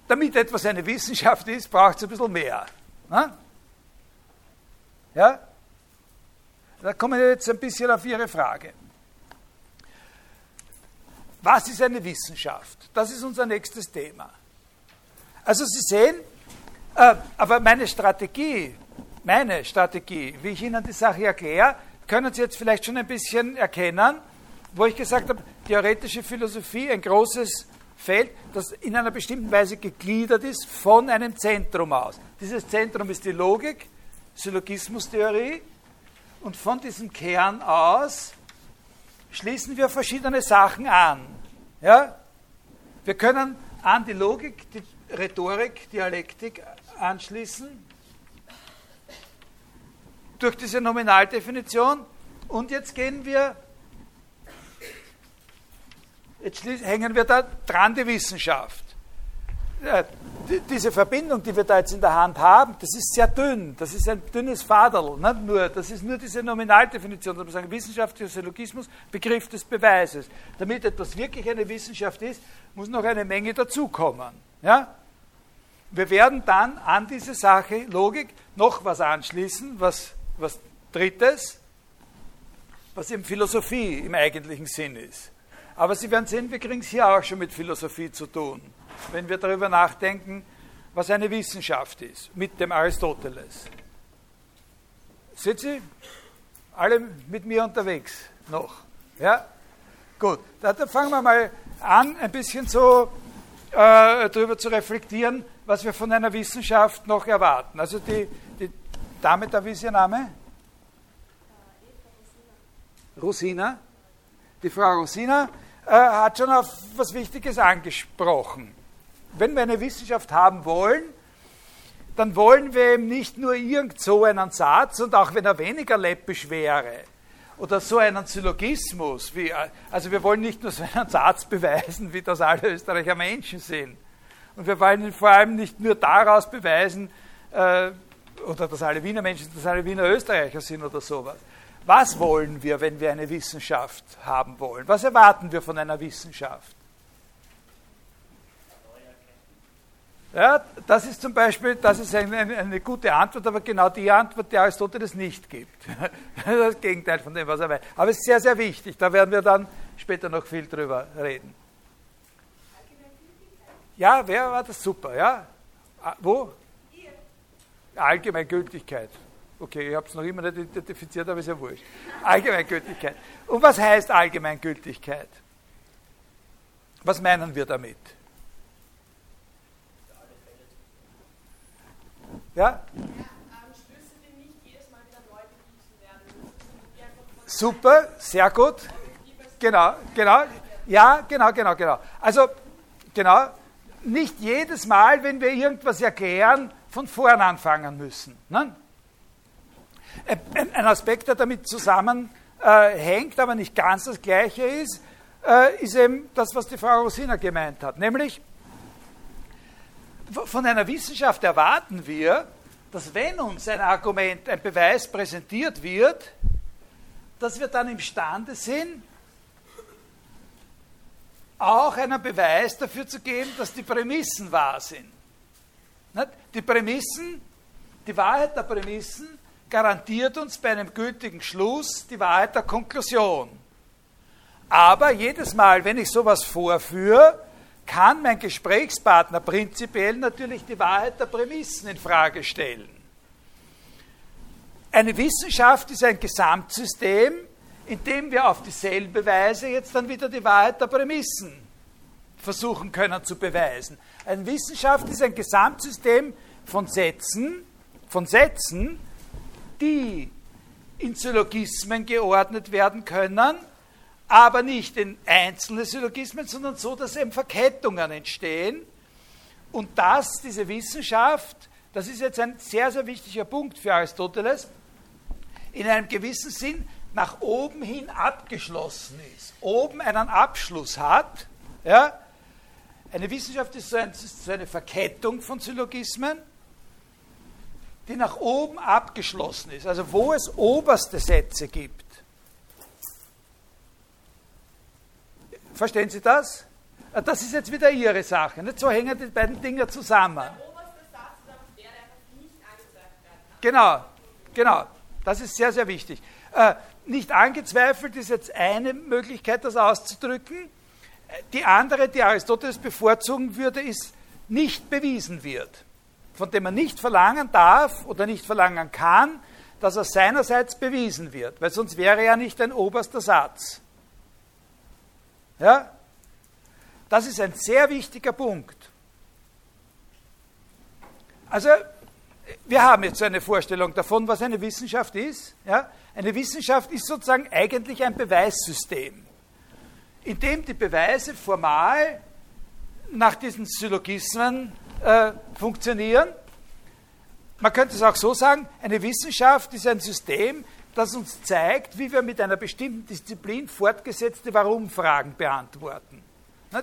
damit etwas eine Wissenschaft ist, braucht es ein bisschen mehr. Na? Ja? Da kommen wir jetzt ein bisschen auf Ihre Frage. Was ist eine Wissenschaft? Das ist unser nächstes Thema. Also Sie sehen, äh, aber meine Strategie, meine Strategie, wie ich Ihnen die Sache erkläre, können Sie jetzt vielleicht schon ein bisschen erkennen, wo ich gesagt habe, theoretische Philosophie, ein großes Feld, das in einer bestimmten Weise gegliedert ist von einem Zentrum aus. Dieses Zentrum ist die Logik, Syllogismustheorie und von diesem Kern aus schließen wir verschiedene Sachen an. Ja? Wir können an die Logik, die Rhetorik, Dialektik anschließen durch diese Nominaldefinition. Und jetzt gehen wir, jetzt hängen wir da dran die Wissenschaft. Diese Verbindung, die wir da jetzt in der Hand haben, das ist sehr dünn. Das ist ein dünnes Faderl. Nicht nur, das ist nur diese Nominaldefinition, man sagen, wissenschaftlicher Syllogismus, Begriff des Beweises. Damit etwas wirklich eine Wissenschaft ist, muss noch eine Menge dazukommen. Ja? Wir werden dann an diese Sache Logik noch was anschließen, was, was Drittes, was eben Philosophie im eigentlichen Sinn ist. Aber Sie werden sehen, wir kriegen es hier auch schon mit Philosophie zu tun, wenn wir darüber nachdenken, was eine Wissenschaft ist, mit dem Aristoteles. Sind Sie alle mit mir unterwegs noch? Ja? Gut, dann fangen wir mal an, ein bisschen so äh, darüber zu reflektieren, was wir von einer Wissenschaft noch erwarten. Also die, die Dame, da wie ist Ihr Name? Rosina. Die Frau Rosina äh, hat schon auf was Wichtiges angesprochen. Wenn wir eine Wissenschaft haben wollen, dann wollen wir eben nicht nur irgend so einen Satz und auch wenn er weniger läppisch wäre oder so einen Syllogismus, wie, also wir wollen nicht nur so einen Satz beweisen, wie das alle Österreicher Menschen sind. Und wir wollen vor allem nicht nur daraus beweisen, äh, oder dass alle Wiener Menschen, dass alle Wiener Österreicher sind oder sowas. Was wollen wir, wenn wir eine Wissenschaft haben wollen? Was erwarten wir von einer Wissenschaft? Ja, das ist zum Beispiel, das ist eine, eine, gute Antwort, aber genau die Antwort, die Aristoteles nicht gibt. (laughs) Das Gegenteil von dem, was er weiß. Aber es ist sehr, sehr wichtig. Da werden wir dann später noch viel drüber reden. Ja, wer war das? Super, ja? Ah, wo? Allgemeingültigkeit. Okay, ich habe es noch immer nicht identifiziert, aber ist ja wurscht. Allgemeingültigkeit. Und was heißt Allgemeingültigkeit? Was meinen wir damit? Ja? Super, sehr gut. Genau, genau. Ja, genau, genau, genau. Also, genau, nicht jedes Mal, wenn wir irgendwas erklären, von vorn anfangen müssen. Ne? Ein Aspekt, der damit zusammenhängt, aber nicht ganz das gleiche ist, äh, ist eben das, was die Frau Rosina gemeint hat. Nämlich, von einer Wissenschaft erwarten wir, dass wenn uns ein Argument, ein Beweis präsentiert wird, dass wir dann imstande sind, auch einen Beweis dafür zu geben, dass die Prämissen wahr sind. Die Prämissen, die Wahrheit der Prämissen garantiert uns bei einem gültigen Schluss die Wahrheit der Konklusion. Aber jedes Mal, wenn ich sowas vorführe, kann mein Gesprächspartner prinzipiell natürlich die Wahrheit der Prämissen in Frage stellen. Eine Wissenschaft ist ein Gesamtsystem, in dem wir auf dieselbe Weise jetzt dann wieder die Wahrheit der Prämissen versuchen können zu beweisen. Eine Wissenschaft ist ein Gesamtsystem von Sätzen, von Sätzen, die in Syllogismen geordnet werden können aber nicht in einzelne Syllogismen, sondern so, dass eben Verkettungen entstehen. Und dass diese Wissenschaft, das ist jetzt ein sehr, sehr wichtiger Punkt für Aristoteles, in einem gewissen Sinn nach oben hin abgeschlossen ist, oben einen Abschluss hat. Ja? Eine Wissenschaft ist so, ein, so eine Verkettung von Syllogismen, die nach oben abgeschlossen ist, also wo es oberste Sätze gibt. Verstehen Sie das? Ah, das ist jetzt wieder Ihre Sache. Nicht? So hängen die beiden Dinge zusammen. Genau, genau. Das ist sehr, sehr wichtig. Äh, nicht angezweifelt ist jetzt eine Möglichkeit, das auszudrücken. Die andere, die Aristoteles bevorzugen würde, ist nicht bewiesen wird. Von dem man nicht verlangen darf oder nicht verlangen kann, dass er seinerseits bewiesen wird, weil sonst wäre er nicht ein oberster Satz. Ja? Das ist ein sehr wichtiger Punkt. Also, wir haben jetzt eine Vorstellung davon, was eine Wissenschaft ist. Ja? Eine Wissenschaft ist sozusagen eigentlich ein Beweissystem, in dem die Beweise formal nach diesen Syllogismen äh, funktionieren. Man könnte es auch so sagen, eine Wissenschaft ist ein System, das uns zeigt, wie wir mit einer bestimmten Disziplin fortgesetzte Warum-Fragen beantworten.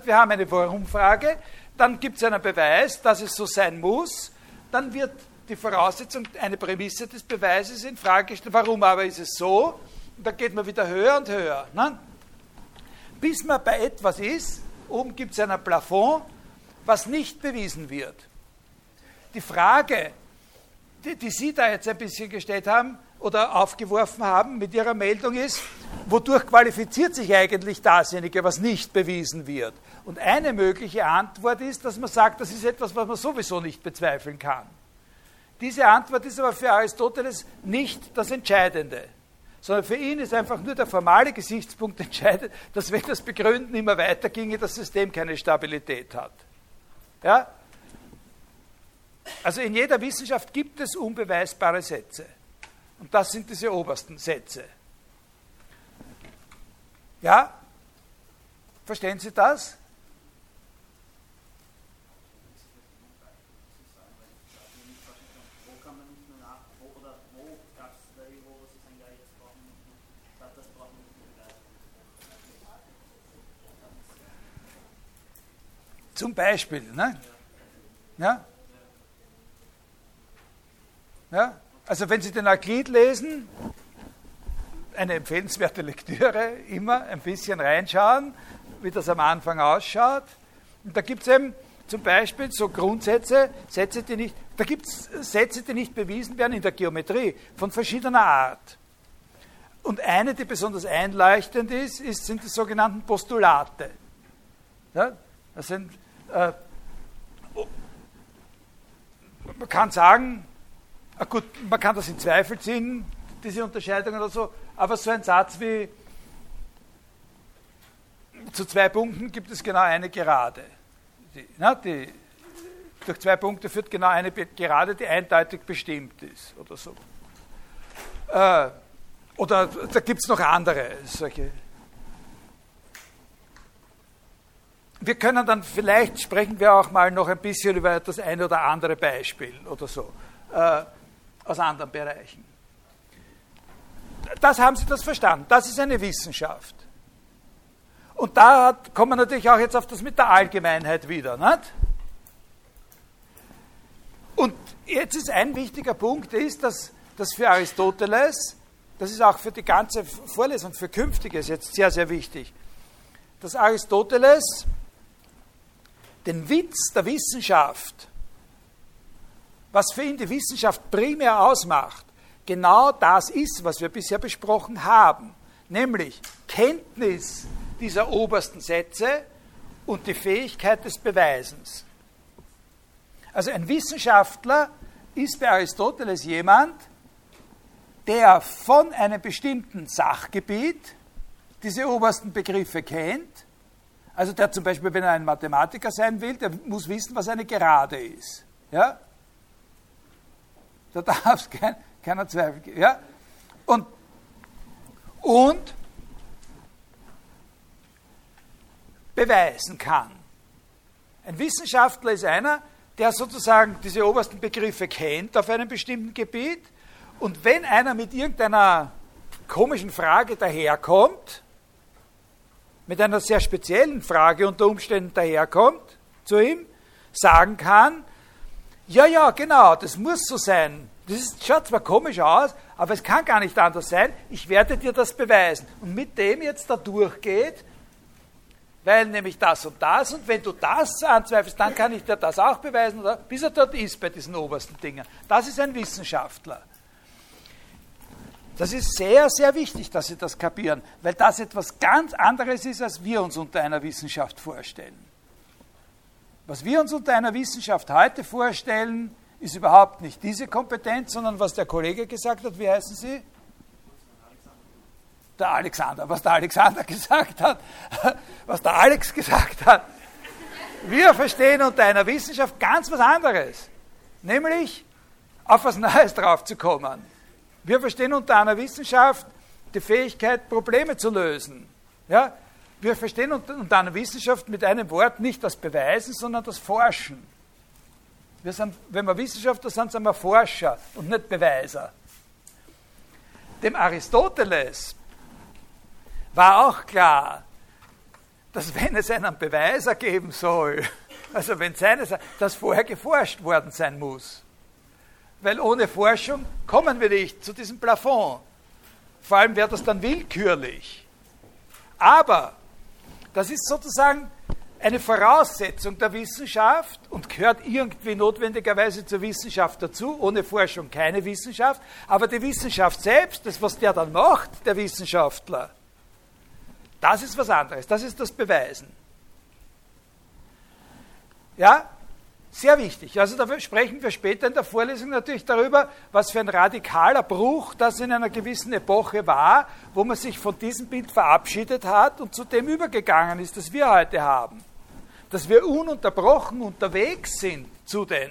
Wir haben eine Warum-Frage, dann gibt es einen Beweis, dass es so sein muss, dann wird die Voraussetzung, eine Prämisse des Beweises in Frage gestellt. Warum aber ist es so? Und dann geht man wieder höher und höher. Bis man bei etwas ist, oben gibt es ein Plafond, was nicht bewiesen wird. Die Frage, die, die Sie da jetzt ein bisschen gestellt haben oder aufgeworfen haben mit Ihrer Meldung ist, wodurch qualifiziert sich eigentlich dasjenige, was nicht bewiesen wird? Und eine mögliche Antwort ist, dass man sagt, das ist etwas, was man sowieso nicht bezweifeln kann. Diese Antwort ist aber für Aristoteles nicht das Entscheidende, sondern für ihn ist einfach nur der formale Gesichtspunkt (laughs) entscheidend, dass wenn das Begründen immer weiterginge, das System keine Stabilität hat. Ja? Also in jeder Wissenschaft gibt es unbeweisbare Sätze. Und das sind diese obersten Sätze. Ja? Verstehen Sie das? Zum Beispiel, ne? Ja? Ja? Also wenn Sie den Euklid lesen, eine empfehlenswerte Lektüre, immer ein bisschen reinschauen, wie das am Anfang ausschaut. Und da gibt es eben zum Beispiel so Grundsätze, Sätze, die nicht, da gibt es Sätze, die nicht bewiesen werden in der Geometrie, von verschiedener Art. Und eine, die besonders einleuchtend ist, ist sind die sogenannten Postulate. Ja, das sind äh, man kann sagen, ah gut, man kann das in Zweifel ziehen, diese Unterscheidung oder so, aber so ein Satz wie zu zwei Punkten gibt es genau eine Gerade. Die, na, die, durch zwei Punkte führt genau eine Gerade, die eindeutig bestimmt ist oder so. Äh, oder da gibt es noch andere solche wir können dann vielleicht sprechen wir auch mal noch ein bisschen über das eine oder andere Beispiel oder so äh, aus anderen Bereichen. Das haben Sie das verstanden. Das ist eine Wissenschaft. Und da hat, kommen wir natürlich auch jetzt auf das mit der Allgemeinheit wieder. Nicht? Und jetzt ist ein wichtiger Punkt, ist, dass, dass für Aristoteles, das ist auch für die ganze Vorlesung, für Künftiges jetzt sehr, sehr wichtig, dass Aristoteles den Witz der Wissenschaft, was für ihn die Wissenschaft primär ausmacht, genau das ist, was wir bisher besprochen haben, nämlich Kenntnis dieser obersten Sätze und die Fähigkeit des Beweisens. Also ein Wissenschaftler ist bei Aristoteles jemand, der von einem bestimmten Sachgebiet diese obersten Begriffe kennt also der zum Beispiel, wenn er ein Mathematiker sein will, der muss wissen, was eine Gerade ist. Ja? Da darf es kein, keiner Zweifel geben. Ja? Und, und beweisen kann. Ein Wissenschaftler ist einer, der sozusagen diese obersten Begriffe kennt auf einem bestimmten Gebiet. Und wenn einer mit irgendeiner komischen Frage daherkommt, mit einer sehr speziellen Frage unter Umständen daherkommt zu ihm, sagen kann, ja, ja, genau, das muss so sein. Das ist, schaut zwar komisch aus, aber es kann gar nicht anders sein. Ich werde dir das beweisen. Und mit dem jetzt da durchgeht, weil nämlich das und das, und wenn du das anzweifelst, dann kann ich dir das auch beweisen, oder? bis er dort ist bei diesen obersten Dingen. Das ist ein Wissenschaftler. Das ist sehr, sehr wichtig, dass Sie das kapieren, weil das etwas ganz anderes ist, als wir uns unter einer Wissenschaft vorstellen. Was wir uns unter einer Wissenschaft heute vorstellen, ist überhaupt nicht diese Kompetenz, sondern was der Kollege gesagt hat, wie heißen Sie? Der Alexander, was der Alexander (laughs) gesagt hat, was der Alex gesagt hat. Wir verstehen unter einer Wissenschaft ganz was anderes, nämlich auf was Neues draufzukommen. Wir verstehen unter einer Wissenschaft die Fähigkeit, Probleme zu lösen. Ja? Wir verstehen unter einer Wissenschaft mit einem Wort nicht das Beweisen, sondern das Forschen. Wir sind, wenn wir Wissenschaftler sind, sind wir Forscher und nicht Beweiser. Dem Aristoteles war auch klar, dass wenn es einen Beweiser geben soll, (laughs) Also wenn seine, dass vorher geforscht worden sein muss. Weil ohne Forschung kommen wir nicht zu diesem Plafond. Vor allem wäre das dann willkürlich. Aber das ist sozusagen eine Voraussetzung der Wissenschaft und gehört irgendwie notwendigerweise zur Wissenschaft dazu. Ohne Forschung keine Wissenschaft. Aber die Wissenschaft selbst, das, was der dann macht, der Wissenschaftler, das ist was anderes. Das ist das Beweisen. Ja, sehr wichtig. Also da sprechen wir später in der Vorlesung natürlich darüber, was für ein radikaler Bruch das in einer gewissen Epoche war, wo man sich von diesem Bild verabschiedet hat und zu dem übergegangen ist, das wir heute haben. Dass wir ununterbrochen unterwegs sind zu den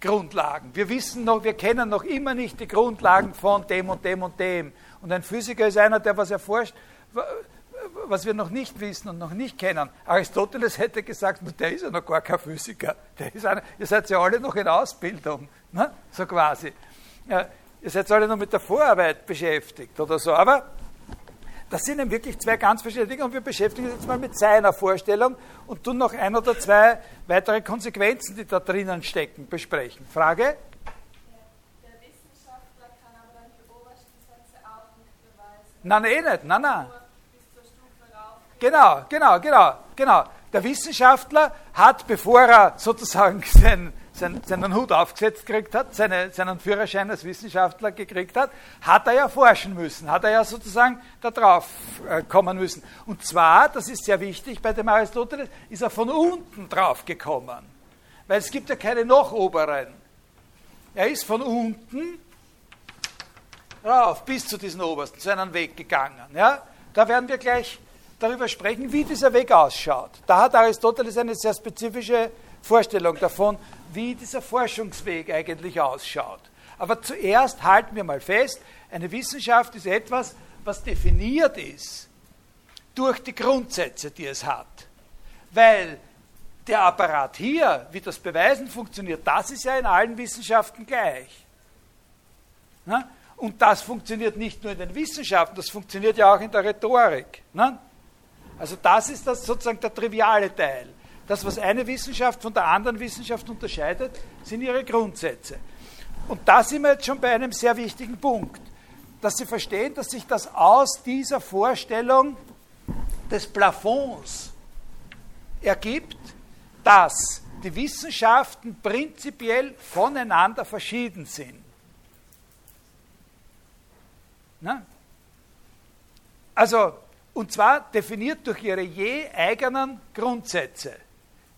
Grundlagen. Wir wissen noch, wir kennen noch immer nicht die Grundlagen von dem und dem und dem. Und ein Physiker ist einer, der was erforscht, was wir noch nicht wissen und noch nicht kennen. Aristoteles hätte gesagt, der ist ja noch gar kein Physiker. Der ist einer, ihr seid ja alle noch in Ausbildung, ne? so quasi. Ja, ihr seid alle noch mit der Vorarbeit beschäftigt oder so. Aber das sind eben wirklich zwei ganz verschiedene Dinge und wir beschäftigen uns jetzt mal mit seiner Vorstellung und tun noch ein oder zwei weitere Konsequenzen, die da drinnen stecken, besprechen. Frage? Nein, eh nicht. Nein, nein. Genau, genau, genau, genau. Der Wissenschaftler hat, bevor er sozusagen (laughs) sein, sein, seinen Hut aufgesetzt gekriegt hat, seine, seinen Führerschein als Wissenschaftler gekriegt hat, hat er ja forschen müssen, hat er ja sozusagen da drauf äh, kommen müssen. Und zwar, das ist sehr wichtig bei dem Aristoteles, ist er von unten drauf gekommen. Weil es gibt ja keine noch oberen. Er ist von unten rauf bis zu diesen obersten, zu einem Weg gegangen. Ja? Da werden wir gleich darüber sprechen, wie dieser Weg ausschaut. Da hat Aristoteles eine sehr spezifische Vorstellung davon, wie dieser Forschungsweg eigentlich ausschaut. Aber zuerst halten wir mal fest, eine Wissenschaft ist etwas, was definiert ist durch die Grundsätze, die es hat. Weil der Apparat hier, wie das Beweisen funktioniert, das ist ja in allen Wissenschaften gleich. Und das funktioniert nicht nur in den Wissenschaften, das funktioniert ja auch in der Rhetorik. Also das ist das sozusagen der triviale Teil. Das, was eine Wissenschaft von der anderen Wissenschaft unterscheidet, sind ihre Grundsätze. Und da sind wir jetzt schon bei einem sehr wichtigen Punkt, dass Sie verstehen, dass sich das aus dieser Vorstellung des Plafonds ergibt, dass die Wissenschaften prinzipiell voneinander verschieden sind. Na? Also und zwar definiert durch ihre je eigenen Grundsätze.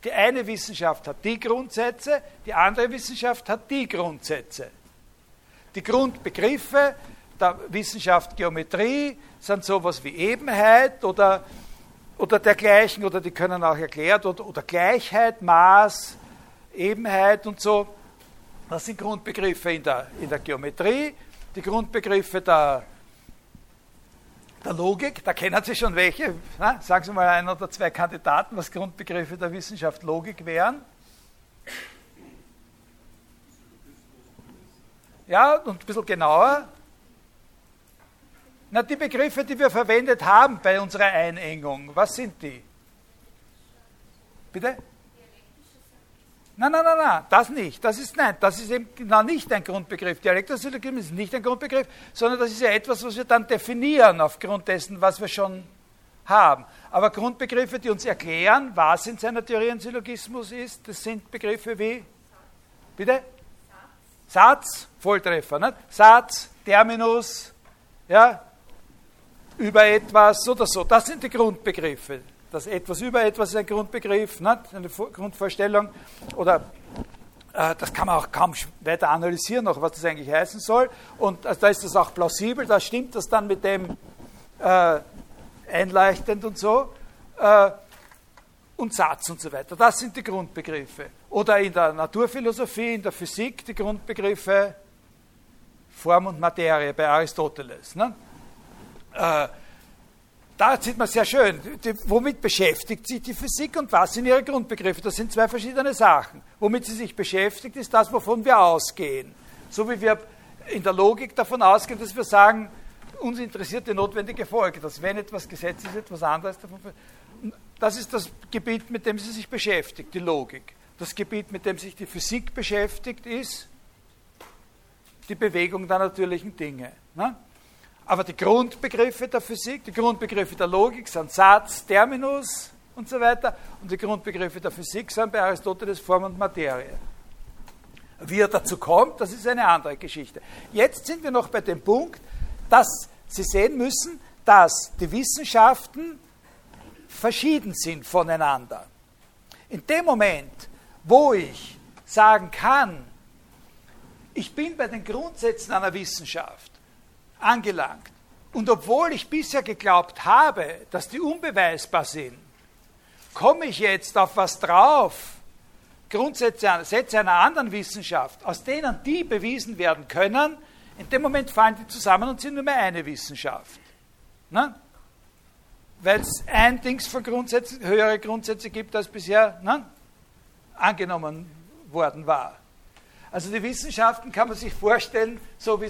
Die eine Wissenschaft hat die Grundsätze, die andere Wissenschaft hat die Grundsätze. Die Grundbegriffe der Wissenschaft Geometrie sind sowas wie Ebenheit oder, oder dergleichen, oder die können auch erklärt, oder, oder Gleichheit, Maß, Ebenheit und so. Das sind Grundbegriffe in der, in der Geometrie. Die Grundbegriffe der der Logik, da kennen Sie schon welche. Na, sagen Sie mal ein oder zwei Kandidaten, was Grundbegriffe der Wissenschaft Logik wären. Ja, und ein bisschen genauer. Na, die Begriffe, die wir verwendet haben bei unserer Einengung, was sind die? Bitte? Nein, nein, nein, nein, das nicht. Das ist nein, das ist eben genau nicht ein Grundbegriff. Dialektosyllogismus ist nicht ein Grundbegriff, sondern das ist ja etwas, was wir dann definieren aufgrund dessen, was wir schon haben. Aber Grundbegriffe, die uns erklären, was in seiner Theorie ein Syllogismus ist, das sind Begriffe wie bitte Satz, Volltreffer, nicht? Satz, Terminus, ja, über etwas oder so. Das sind die Grundbegriffe das etwas über etwas ist ein Grundbegriff, ne? eine Grundvorstellung oder äh, das kann man auch kaum weiter analysieren, noch was das eigentlich heißen soll. Und also, da ist das auch plausibel, da stimmt das dann mit dem äh, einleuchtend und so. Äh, und Satz und so weiter. Das sind die Grundbegriffe. Oder in der Naturphilosophie, in der Physik die Grundbegriffe Form und Materie bei Aristoteles. Ne? Da sieht man sehr schön, die, womit beschäftigt sich die Physik und was sind ihre Grundbegriffe? Das sind zwei verschiedene Sachen. Womit sie sich beschäftigt, ist das, wovon wir ausgehen. So wie wir in der Logik davon ausgehen, dass wir sagen, uns interessiert die notwendige Folge, dass wenn etwas Gesetz ist, etwas anderes davon. Das ist das Gebiet, mit dem sie sich beschäftigt, die Logik. Das Gebiet, mit dem sich die Physik beschäftigt, ist die Bewegung der natürlichen Dinge. Ne? Aber die Grundbegriffe der Physik, die Grundbegriffe der Logik sind Satz, Terminus und so weiter. Und die Grundbegriffe der Physik sind bei Aristoteles Form und Materie. Wie er dazu kommt, das ist eine andere Geschichte. Jetzt sind wir noch bei dem Punkt, dass Sie sehen müssen, dass die Wissenschaften verschieden sind voneinander. In dem Moment, wo ich sagen kann, ich bin bei den Grundsätzen einer Wissenschaft angelangt und obwohl ich bisher geglaubt habe, dass die unbeweisbar sind, komme ich jetzt auf was drauf, Grundsätze Sätze einer anderen Wissenschaft, aus denen die bewiesen werden können, in dem Moment fallen die zusammen und sind nur mehr eine Wissenschaft. Ne? Weil es ein Dings von Grundsätzen, höhere Grundsätze gibt, als bisher ne? angenommen worden war. Also die Wissenschaften kann man sich vorstellen, so wie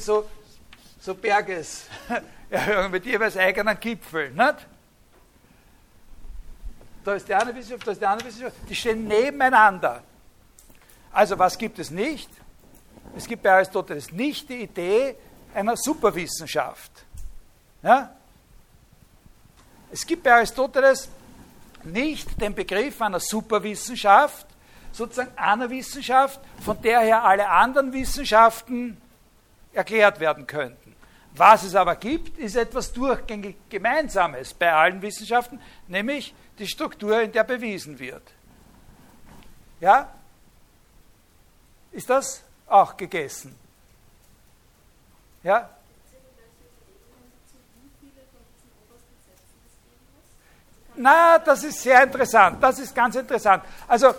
so, Bergeserhöhungen (laughs) mit jeweils eigenen Gipfeln. Nicht? Da ist die eine Wissenschaft, da ist die andere Wissenschaft. Die stehen nebeneinander. Also was gibt es nicht? Es gibt bei Aristoteles nicht die Idee einer Superwissenschaft. Ja? Es gibt bei Aristoteles nicht den Begriff einer Superwissenschaft, sozusagen einer Wissenschaft, von der her alle anderen Wissenschaften erklärt werden könnten. Was es aber gibt, ist etwas durchgängig Gemeinsames bei allen Wissenschaften, nämlich die Struktur, in der bewiesen wird. Ja? Ist das auch gegessen? Ja? Na, das ist sehr interessant. Das ist ganz interessant. Also,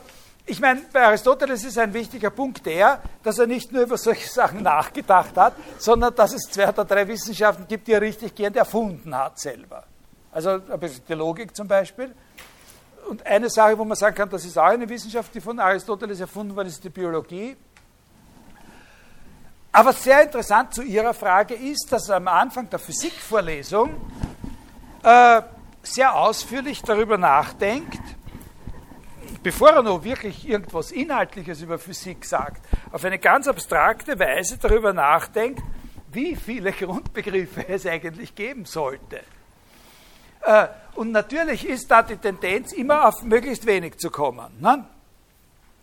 ich meine, bei Aristoteles ist ein wichtiger Punkt der, dass er nicht nur über solche Sachen nachgedacht hat, sondern dass es zwei oder drei Wissenschaften gibt, die er richtig gern erfunden hat selber. Also die Logik zum Beispiel. Und eine Sache, wo man sagen kann, das ist auch eine Wissenschaft, die von Aristoteles erfunden wurde, ist die Biologie. Aber sehr interessant zu Ihrer Frage ist, dass er am Anfang der Physikvorlesung äh, sehr ausführlich darüber nachdenkt, bevor er noch wirklich irgendwas Inhaltliches über Physik sagt, auf eine ganz abstrakte Weise darüber nachdenkt, wie viele (laughs) Grundbegriffe es eigentlich geben sollte. Äh, und natürlich ist da die Tendenz, immer auf möglichst wenig zu kommen. Ne?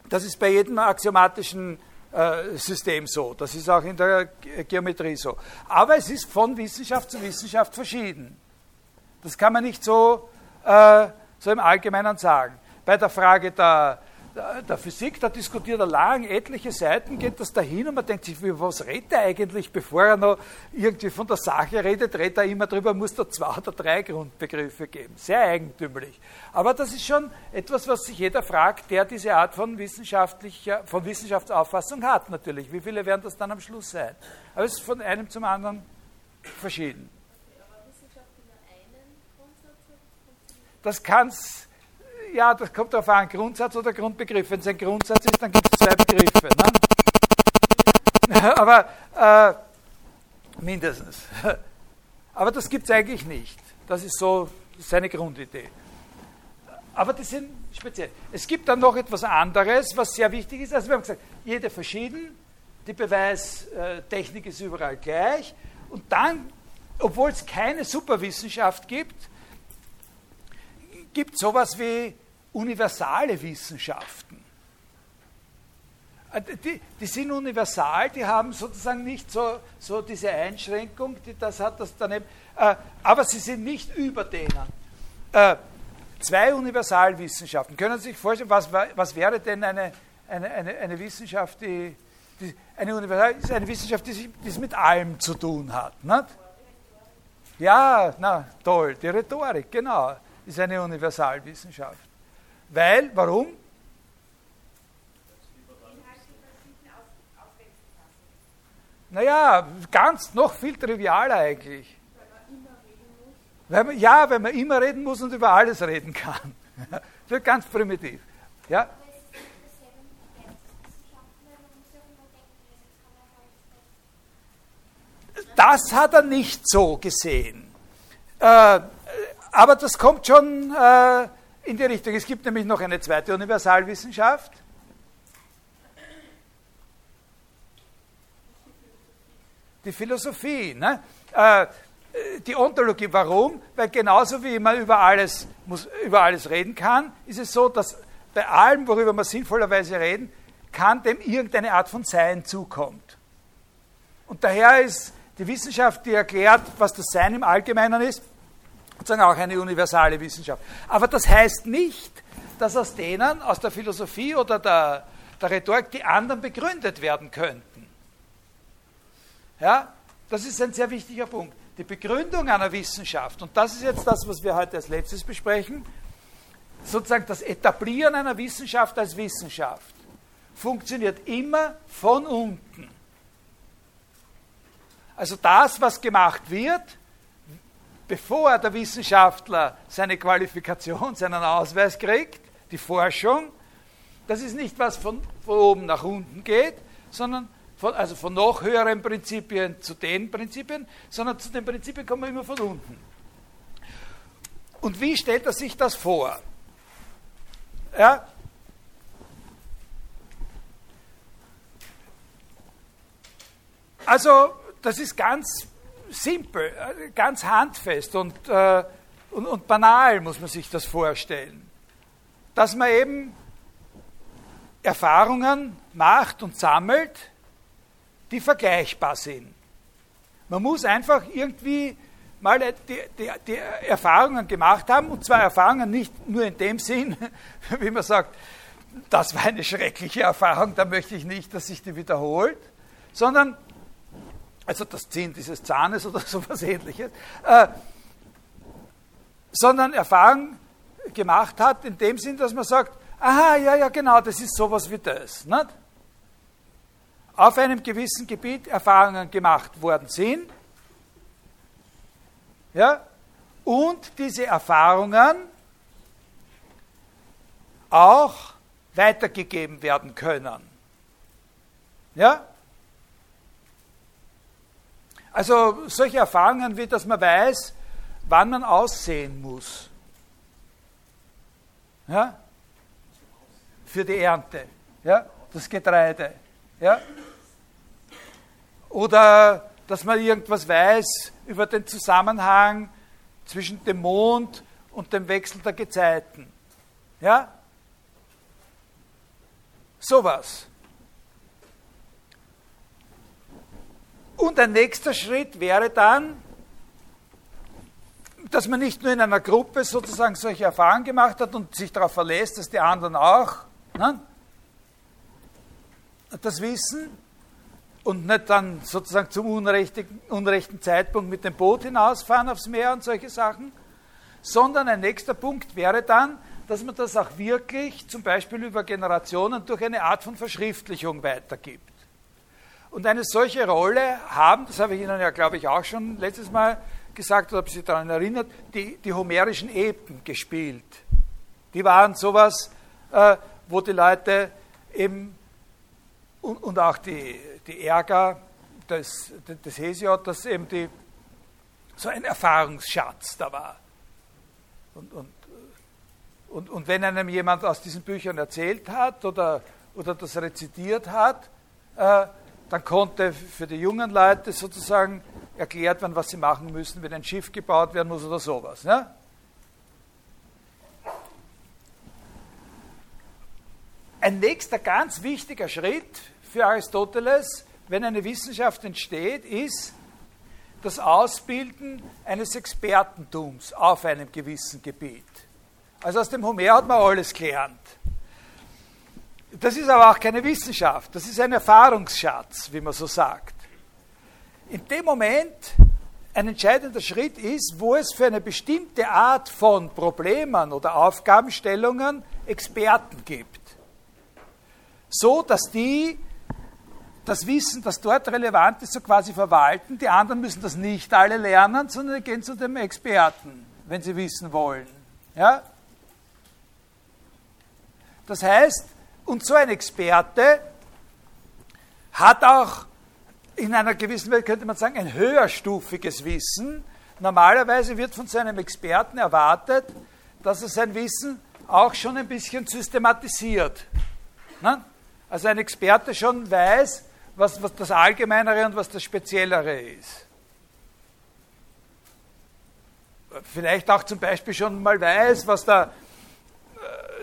Das ist bei jedem axiomatischen äh, System so. Das ist auch in der Geometrie so. Aber es ist von Wissenschaft zu Wissenschaft verschieden. Das kann man nicht so, äh, so im Allgemeinen sagen. Bei der Frage der, der, der, Physik, da diskutiert er lang, etliche Seiten geht das dahin und man denkt sich, was redet er eigentlich, bevor er noch irgendwie von der Sache redet, redet er immer drüber, muss da zwei oder drei Grundbegriffe geben. Sehr eigentümlich. Aber das ist schon etwas, was sich jeder fragt, der diese Art von, wissenschaftlicher, von Wissenschaftsauffassung hat, natürlich. Wie viele werden das dann am Schluss sein? Aber es ist von einem zum anderen verschieden. Das kann es, ja, das kommt darauf an, Grundsatz oder Grundbegriff. Wenn es ein Grundsatz ist, dann gibt es zwei Begriffe. Ne? (laughs) Aber äh, mindestens. (laughs) Aber das gibt es eigentlich nicht. Das ist so seine Grundidee. Aber die sind speziell. Es gibt dann noch etwas anderes, was sehr wichtig ist. Also wir haben gesagt, jede verschieden, die Beweistechnik ist überall gleich. Und dann, obwohl es keine Superwissenschaft gibt, gibt sowas wie universale Wissenschaften. Äh, die, die, sind universal, die haben sozusagen nicht so, so diese Einschränkung, die das hat das daneben, äh, aber sie sind nicht über denen. Äh, zwei Universalwissenschaften. Können Sie sich vorstellen, was, was wäre denn eine, eine, eine, eine Wissenschaft, die, die, eine Universal ist eine Wissenschaft, die, sich, die es mit allem zu tun hat. Nicht? Ja, na toll, die Rhetorik, genau ist eine Universalwissenschaft. Weil, warum? Naja, ganz noch viel trivialer eigentlich. Weil man, ja, weil man immer reden muss und über alles reden kann. (laughs) Das wird ganz primitiv. Ja? Das hat er nicht so gesehen. Äh, aber das kommt schon äh, in die Richtung. Es gibt nämlich noch eine zweite Universalwissenschaft. Die Philosophie. Ne? Äh, die Ontologie, warum? Weil genauso wie man über alles, muss, über alles reden kann, ist es so, dass bei allem, worüber wir sinnvollerweise reden, kann dem irgendeine Art von Sein zukommt. Und daher ist die Wissenschaft, die erklärt, was das Sein im Allgemeinen ist, sozusagen auch eine universale Wissenschaft. Aber das heißt nicht, dass aus denen, aus der Philosophie oder der, der Rhetorik, die anderen begründet werden könnten. Ja, das ist ein sehr wichtiger Punkt. Die Begründung einer Wissenschaft, und das ist jetzt das, was wir heute als letztes besprechen, sozusagen das Etablieren einer Wissenschaft als Wissenschaft, funktioniert immer von unten. Also das, was gemacht wird, bevor der Wissenschaftler seine Qualifikation, seinen Ausweis kriegt, die Forschung, das ist nicht was von, von oben nach unten geht, sondern von, also von noch höheren Prinzipien zu den Prinzipien, sondern zu den Prinzipien kommen wir immer von unten. Und wie stellt er sich das vor? Ja? Also, das ist ganz simpel, ganz handfest und, äh, und, und banal, muss man sich das vorstellen. Dass man eben Erfahrungen macht und sammelt, die vergleichbar sind. Man muss einfach irgendwie mal die, die, die, Erfahrungen gemacht haben, und zwar Erfahrungen nicht nur in dem Sinn, (laughs) wie man sagt, das war eine schreckliche Erfahrung, da möchte ich nicht, dass sich die wiederholt, sondern, also das Ziehen dieses Zahnes oder (laughs) sowas ähnliches, äh, sondern Erfahrung gemacht hat in dem Sinn, dass man sagt, aha, ja, ja, genau, das ist sowas wie das. Nicht? Auf einem gewissen Gebiet Erfahrungen gemacht worden sind ja, und diese Erfahrungen auch weitergegeben werden können. Ja? Also solche Erfahrungen wie, dass man weiß, wann man aussehen muss. Ja? Für die Ernte. Ja? Das Getreide. Ja? Oder dass man irgendwas weiß über den Zusammenhang zwischen dem Mond und dem Wechsel der Gezeiten. Ja? Sowas. Und ein nächster Schritt wäre dann, dass man nicht nur in einer Gruppe sozusagen solche Erfahrungen gemacht hat und sich darauf verlässt, dass die anderen auch ne, das wissen, und nicht dann sozusagen zum unrechten Zeitpunkt mit dem Boot hinausfahren aufs Meer und solche Sachen, sondern ein nächster Punkt wäre dann, dass man das auch wirklich zum Beispiel über Generationen durch eine Art von Verschriftlichung weitergibt. Und eine solche Rolle haben, das habe ich Ihnen ja, glaube ich, auch schon letztes Mal gesagt, oder habe Sie daran erinnert, die, die homerischen Epen gespielt. Die waren sowas, äh, wo die Leute eben und, und auch die, die Ärger des, des Hesiod, dass eben die, so ein Erfahrungsschatz da war. Und, und, und, und wenn einem jemand aus diesen Büchern erzählt hat oder, oder das rezitiert hat, äh, dann konnte für die jungen Leute sozusagen erklärt werden, was sie machen müssen, wenn ein Schiff gebaut werden muss oder sowas. Ja? Ein nächster ganz wichtiger Schritt für Aristoteles, wenn eine Wissenschaft entsteht, ist das Ausbilden eines Expertentums auf einem gewissen Gebiet. Also aus dem Homer hat man alles gelernt. Das ist aber auch keine Wissenschaft, das ist ein Erfahrungsschatz, wie man so sagt. In dem Moment ein entscheidender Schritt ist, wo es für eine bestimmte Art von Problemen oder Aufgabenstellungen Experten gibt. So dass die das Wissen, das dort relevant ist, so quasi verwalten. Die anderen müssen das nicht alle lernen, sondern gehen zu dem Experten, wenn sie wissen wollen. Ja? Das heißt, und so ein Experte hat auch in einer gewissen Welt, könnte man sagen, ein höherstufiges Wissen. Normalerweise wird von so einem Experten erwartet, dass er sein Wissen auch schon ein bisschen systematisiert. Ne? Also ein Experte schon weiß, was, was das Allgemeinere und was das Speziellere ist. Vielleicht auch zum Beispiel schon mal weiß, was äh,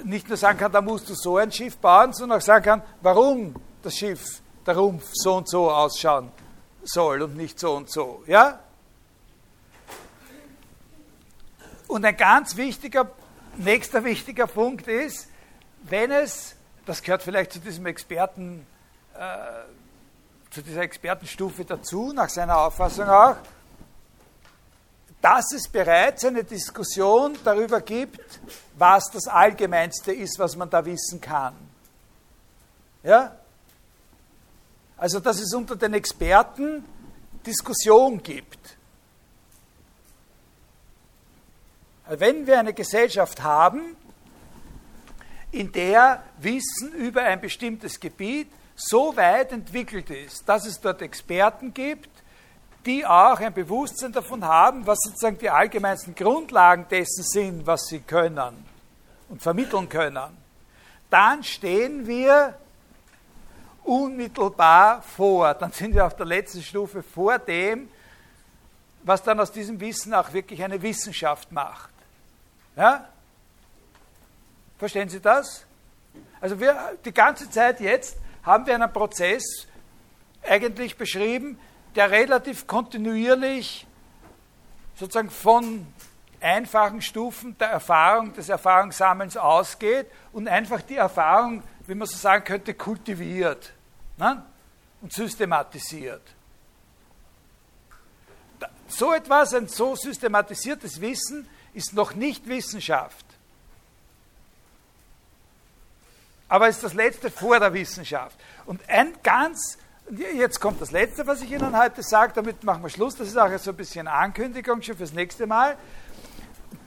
nicht nur sagen kann, da musst du so ein Schiff bauen, sondern auch sagen kann, warum das Schiff, der Rumpf so und so ausschauen soll und nicht so und so. Ja? Und ein ganz wichtiger, nächster wichtiger Punkt ist, wenn es, das gehört vielleicht zu diesem Experten, äh, zu dieser Expertenstufe dazu, nach seiner Auffassung auch, dass es bereits eine Diskussion darüber gibt, was das Allgemeinste ist, was man da wissen kann. Ja? Also, dass es unter den Experten Diskussion gibt. Wenn wir eine Gesellschaft haben, in der Wissen über ein bestimmtes Gebiet so weit entwickelt ist, dass es dort Experten gibt, die auch ein Bewusstsein davon haben, was sozusagen die allgemeinsten Grundlagen dessen sind, was sie können und vermitteln können, dann stehen wir unmittelbar vor, dann sind wir auf der letzten Stufe vor dem, was dann aus diesem Wissen auch wirklich eine Wissenschaft macht. Ja? Verstehen Sie das? Also wir, die ganze Zeit jetzt haben wir einen Prozess eigentlich beschrieben, der relativ kontinuierlich sozusagen von einfachen Stufen der Erfahrung, des Erfahrungssammelns ausgeht und einfach die Erfahrung, wie man so sagen könnte, kultiviert ne? und systematisiert. So etwas, ein so systematisiertes Wissen, ist noch nicht Wissenschaft. Aber ist das letzte vor der Wissenschaft. Und ein ganz, jetzt kommt das letzte, was ich Ihnen heute sage, damit machen wir Schluss. Das ist auch so ein bisschen Ankündigung schon fürs nächste Mal.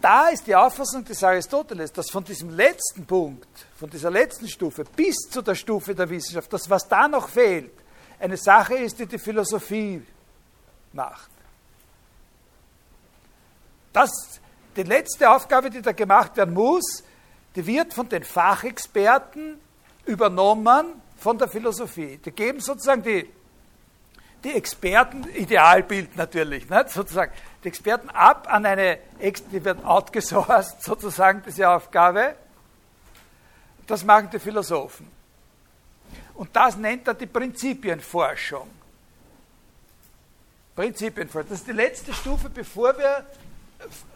Da ist die Auffassung des Aristoteles, dass von diesem letzten Punkt, von dieser letzten Stufe bis zu der Stufe der Wissenschaft, das, was da noch fehlt, eine Sache ist, die die Philosophie macht. Das die letzte Aufgabe, die da gemacht werden muss, die wird von den Fachexperten übernommen von der Philosophie. Die geben sozusagen die, die Experten, Idealbild natürlich, nicht? sozusagen, die Experten ab an eine, die werden outgesourced, (laughs) sozusagen, diese Aufgabe. Das machen die Philosophen. Und das nennt er die Prinzipienforschung. Prinzipienforschung. Das ist die letzte Stufe, bevor wir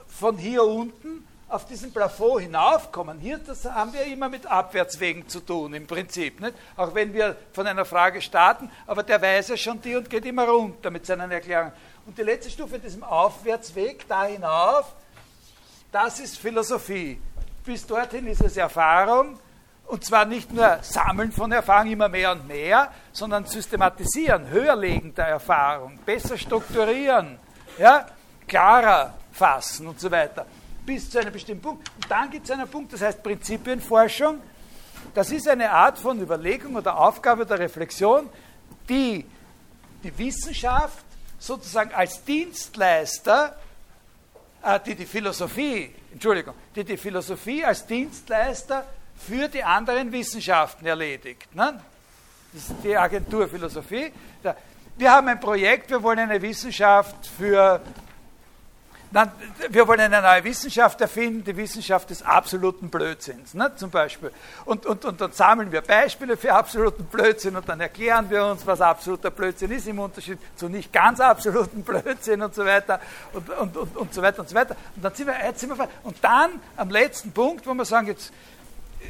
von hier unten auf diesen Plafond hinaufkommen. Hier das haben wir immer mit Abwärtswegen zu tun, im Prinzip. Nicht? Auch wenn wir von einer Frage starten, aber der weiß ja schon die und geht immer runter mit seinen Erklärungen. Und die letzte Stufe diesem Aufwärtsweg da hinauf, das ist Philosophie. Bis dorthin ist es Erfahrung, und zwar nicht nur Sammeln von Erfahrung immer mehr und mehr, sondern systematisieren, höherlegen der Erfahrung, besser strukturieren, ja, klarer fassen und so weiter, bis zu einem bestimmten Punkt. Und dann gibt es einen Punkt, das heißt Prinzipienforschung. Das ist eine Art von Überlegung oder Aufgabe der Reflexion, die die Wissenschaft sozusagen als Dienstleister, äh, die die Philosophie, Entschuldigung, die die Philosophie als Dienstleister für die anderen Wissenschaften erledigt. Ne? Das ist die Agentur Philosophie. Wir haben ein Projekt, wir wollen eine Wissenschaft für dann, wir wollen eine neue Wissenschaft erfinden, die Wissenschaft des absoluten Blödsinns, ne, zum Beispiel. Und, und, und dann sammeln wir Beispiele für absoluten Blödsinn und dann erklären wir uns, was absoluter Blödsinn ist, im Unterschied zu nicht ganz absoluten (laughs) Blödsinn und so weiter und, und, und, und so weiter und so weiter. Und dann sind wir, jetzt sind wir und dann am letzten Punkt, wo wir sagen, jetzt,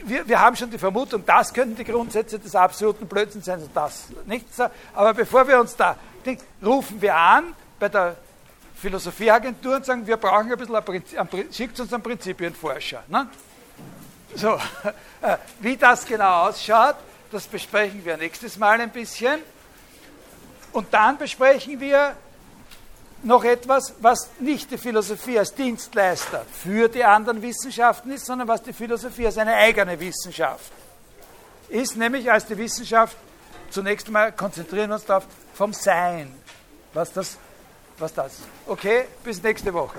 wir, wir haben schon die Vermutung, das könnten die Grundsätze des absoluten Blödsinns sein, und das nicht. Aber bevor wir uns da, rufen wir an bei der Philosophieagentur und sagen, wir brauchen ein bisschen, ein Prinzip, schickt uns einen Prinzipienforscher. Ne? So, (laughs) äh, wie das genau ausschaut, das besprechen wir nächstes Mal ein bisschen. Und dann besprechen wir noch etwas, was nicht die Philosophie als Dienstleister für die anderen Wissenschaften ist, sondern was die Philosophie als eine eigene Wissenschaft ist, nämlich als die Wissenschaft, zunächst einmal konzentrieren wir uns darauf, vom Sein, was das was das. Okay, bis nächste Woche.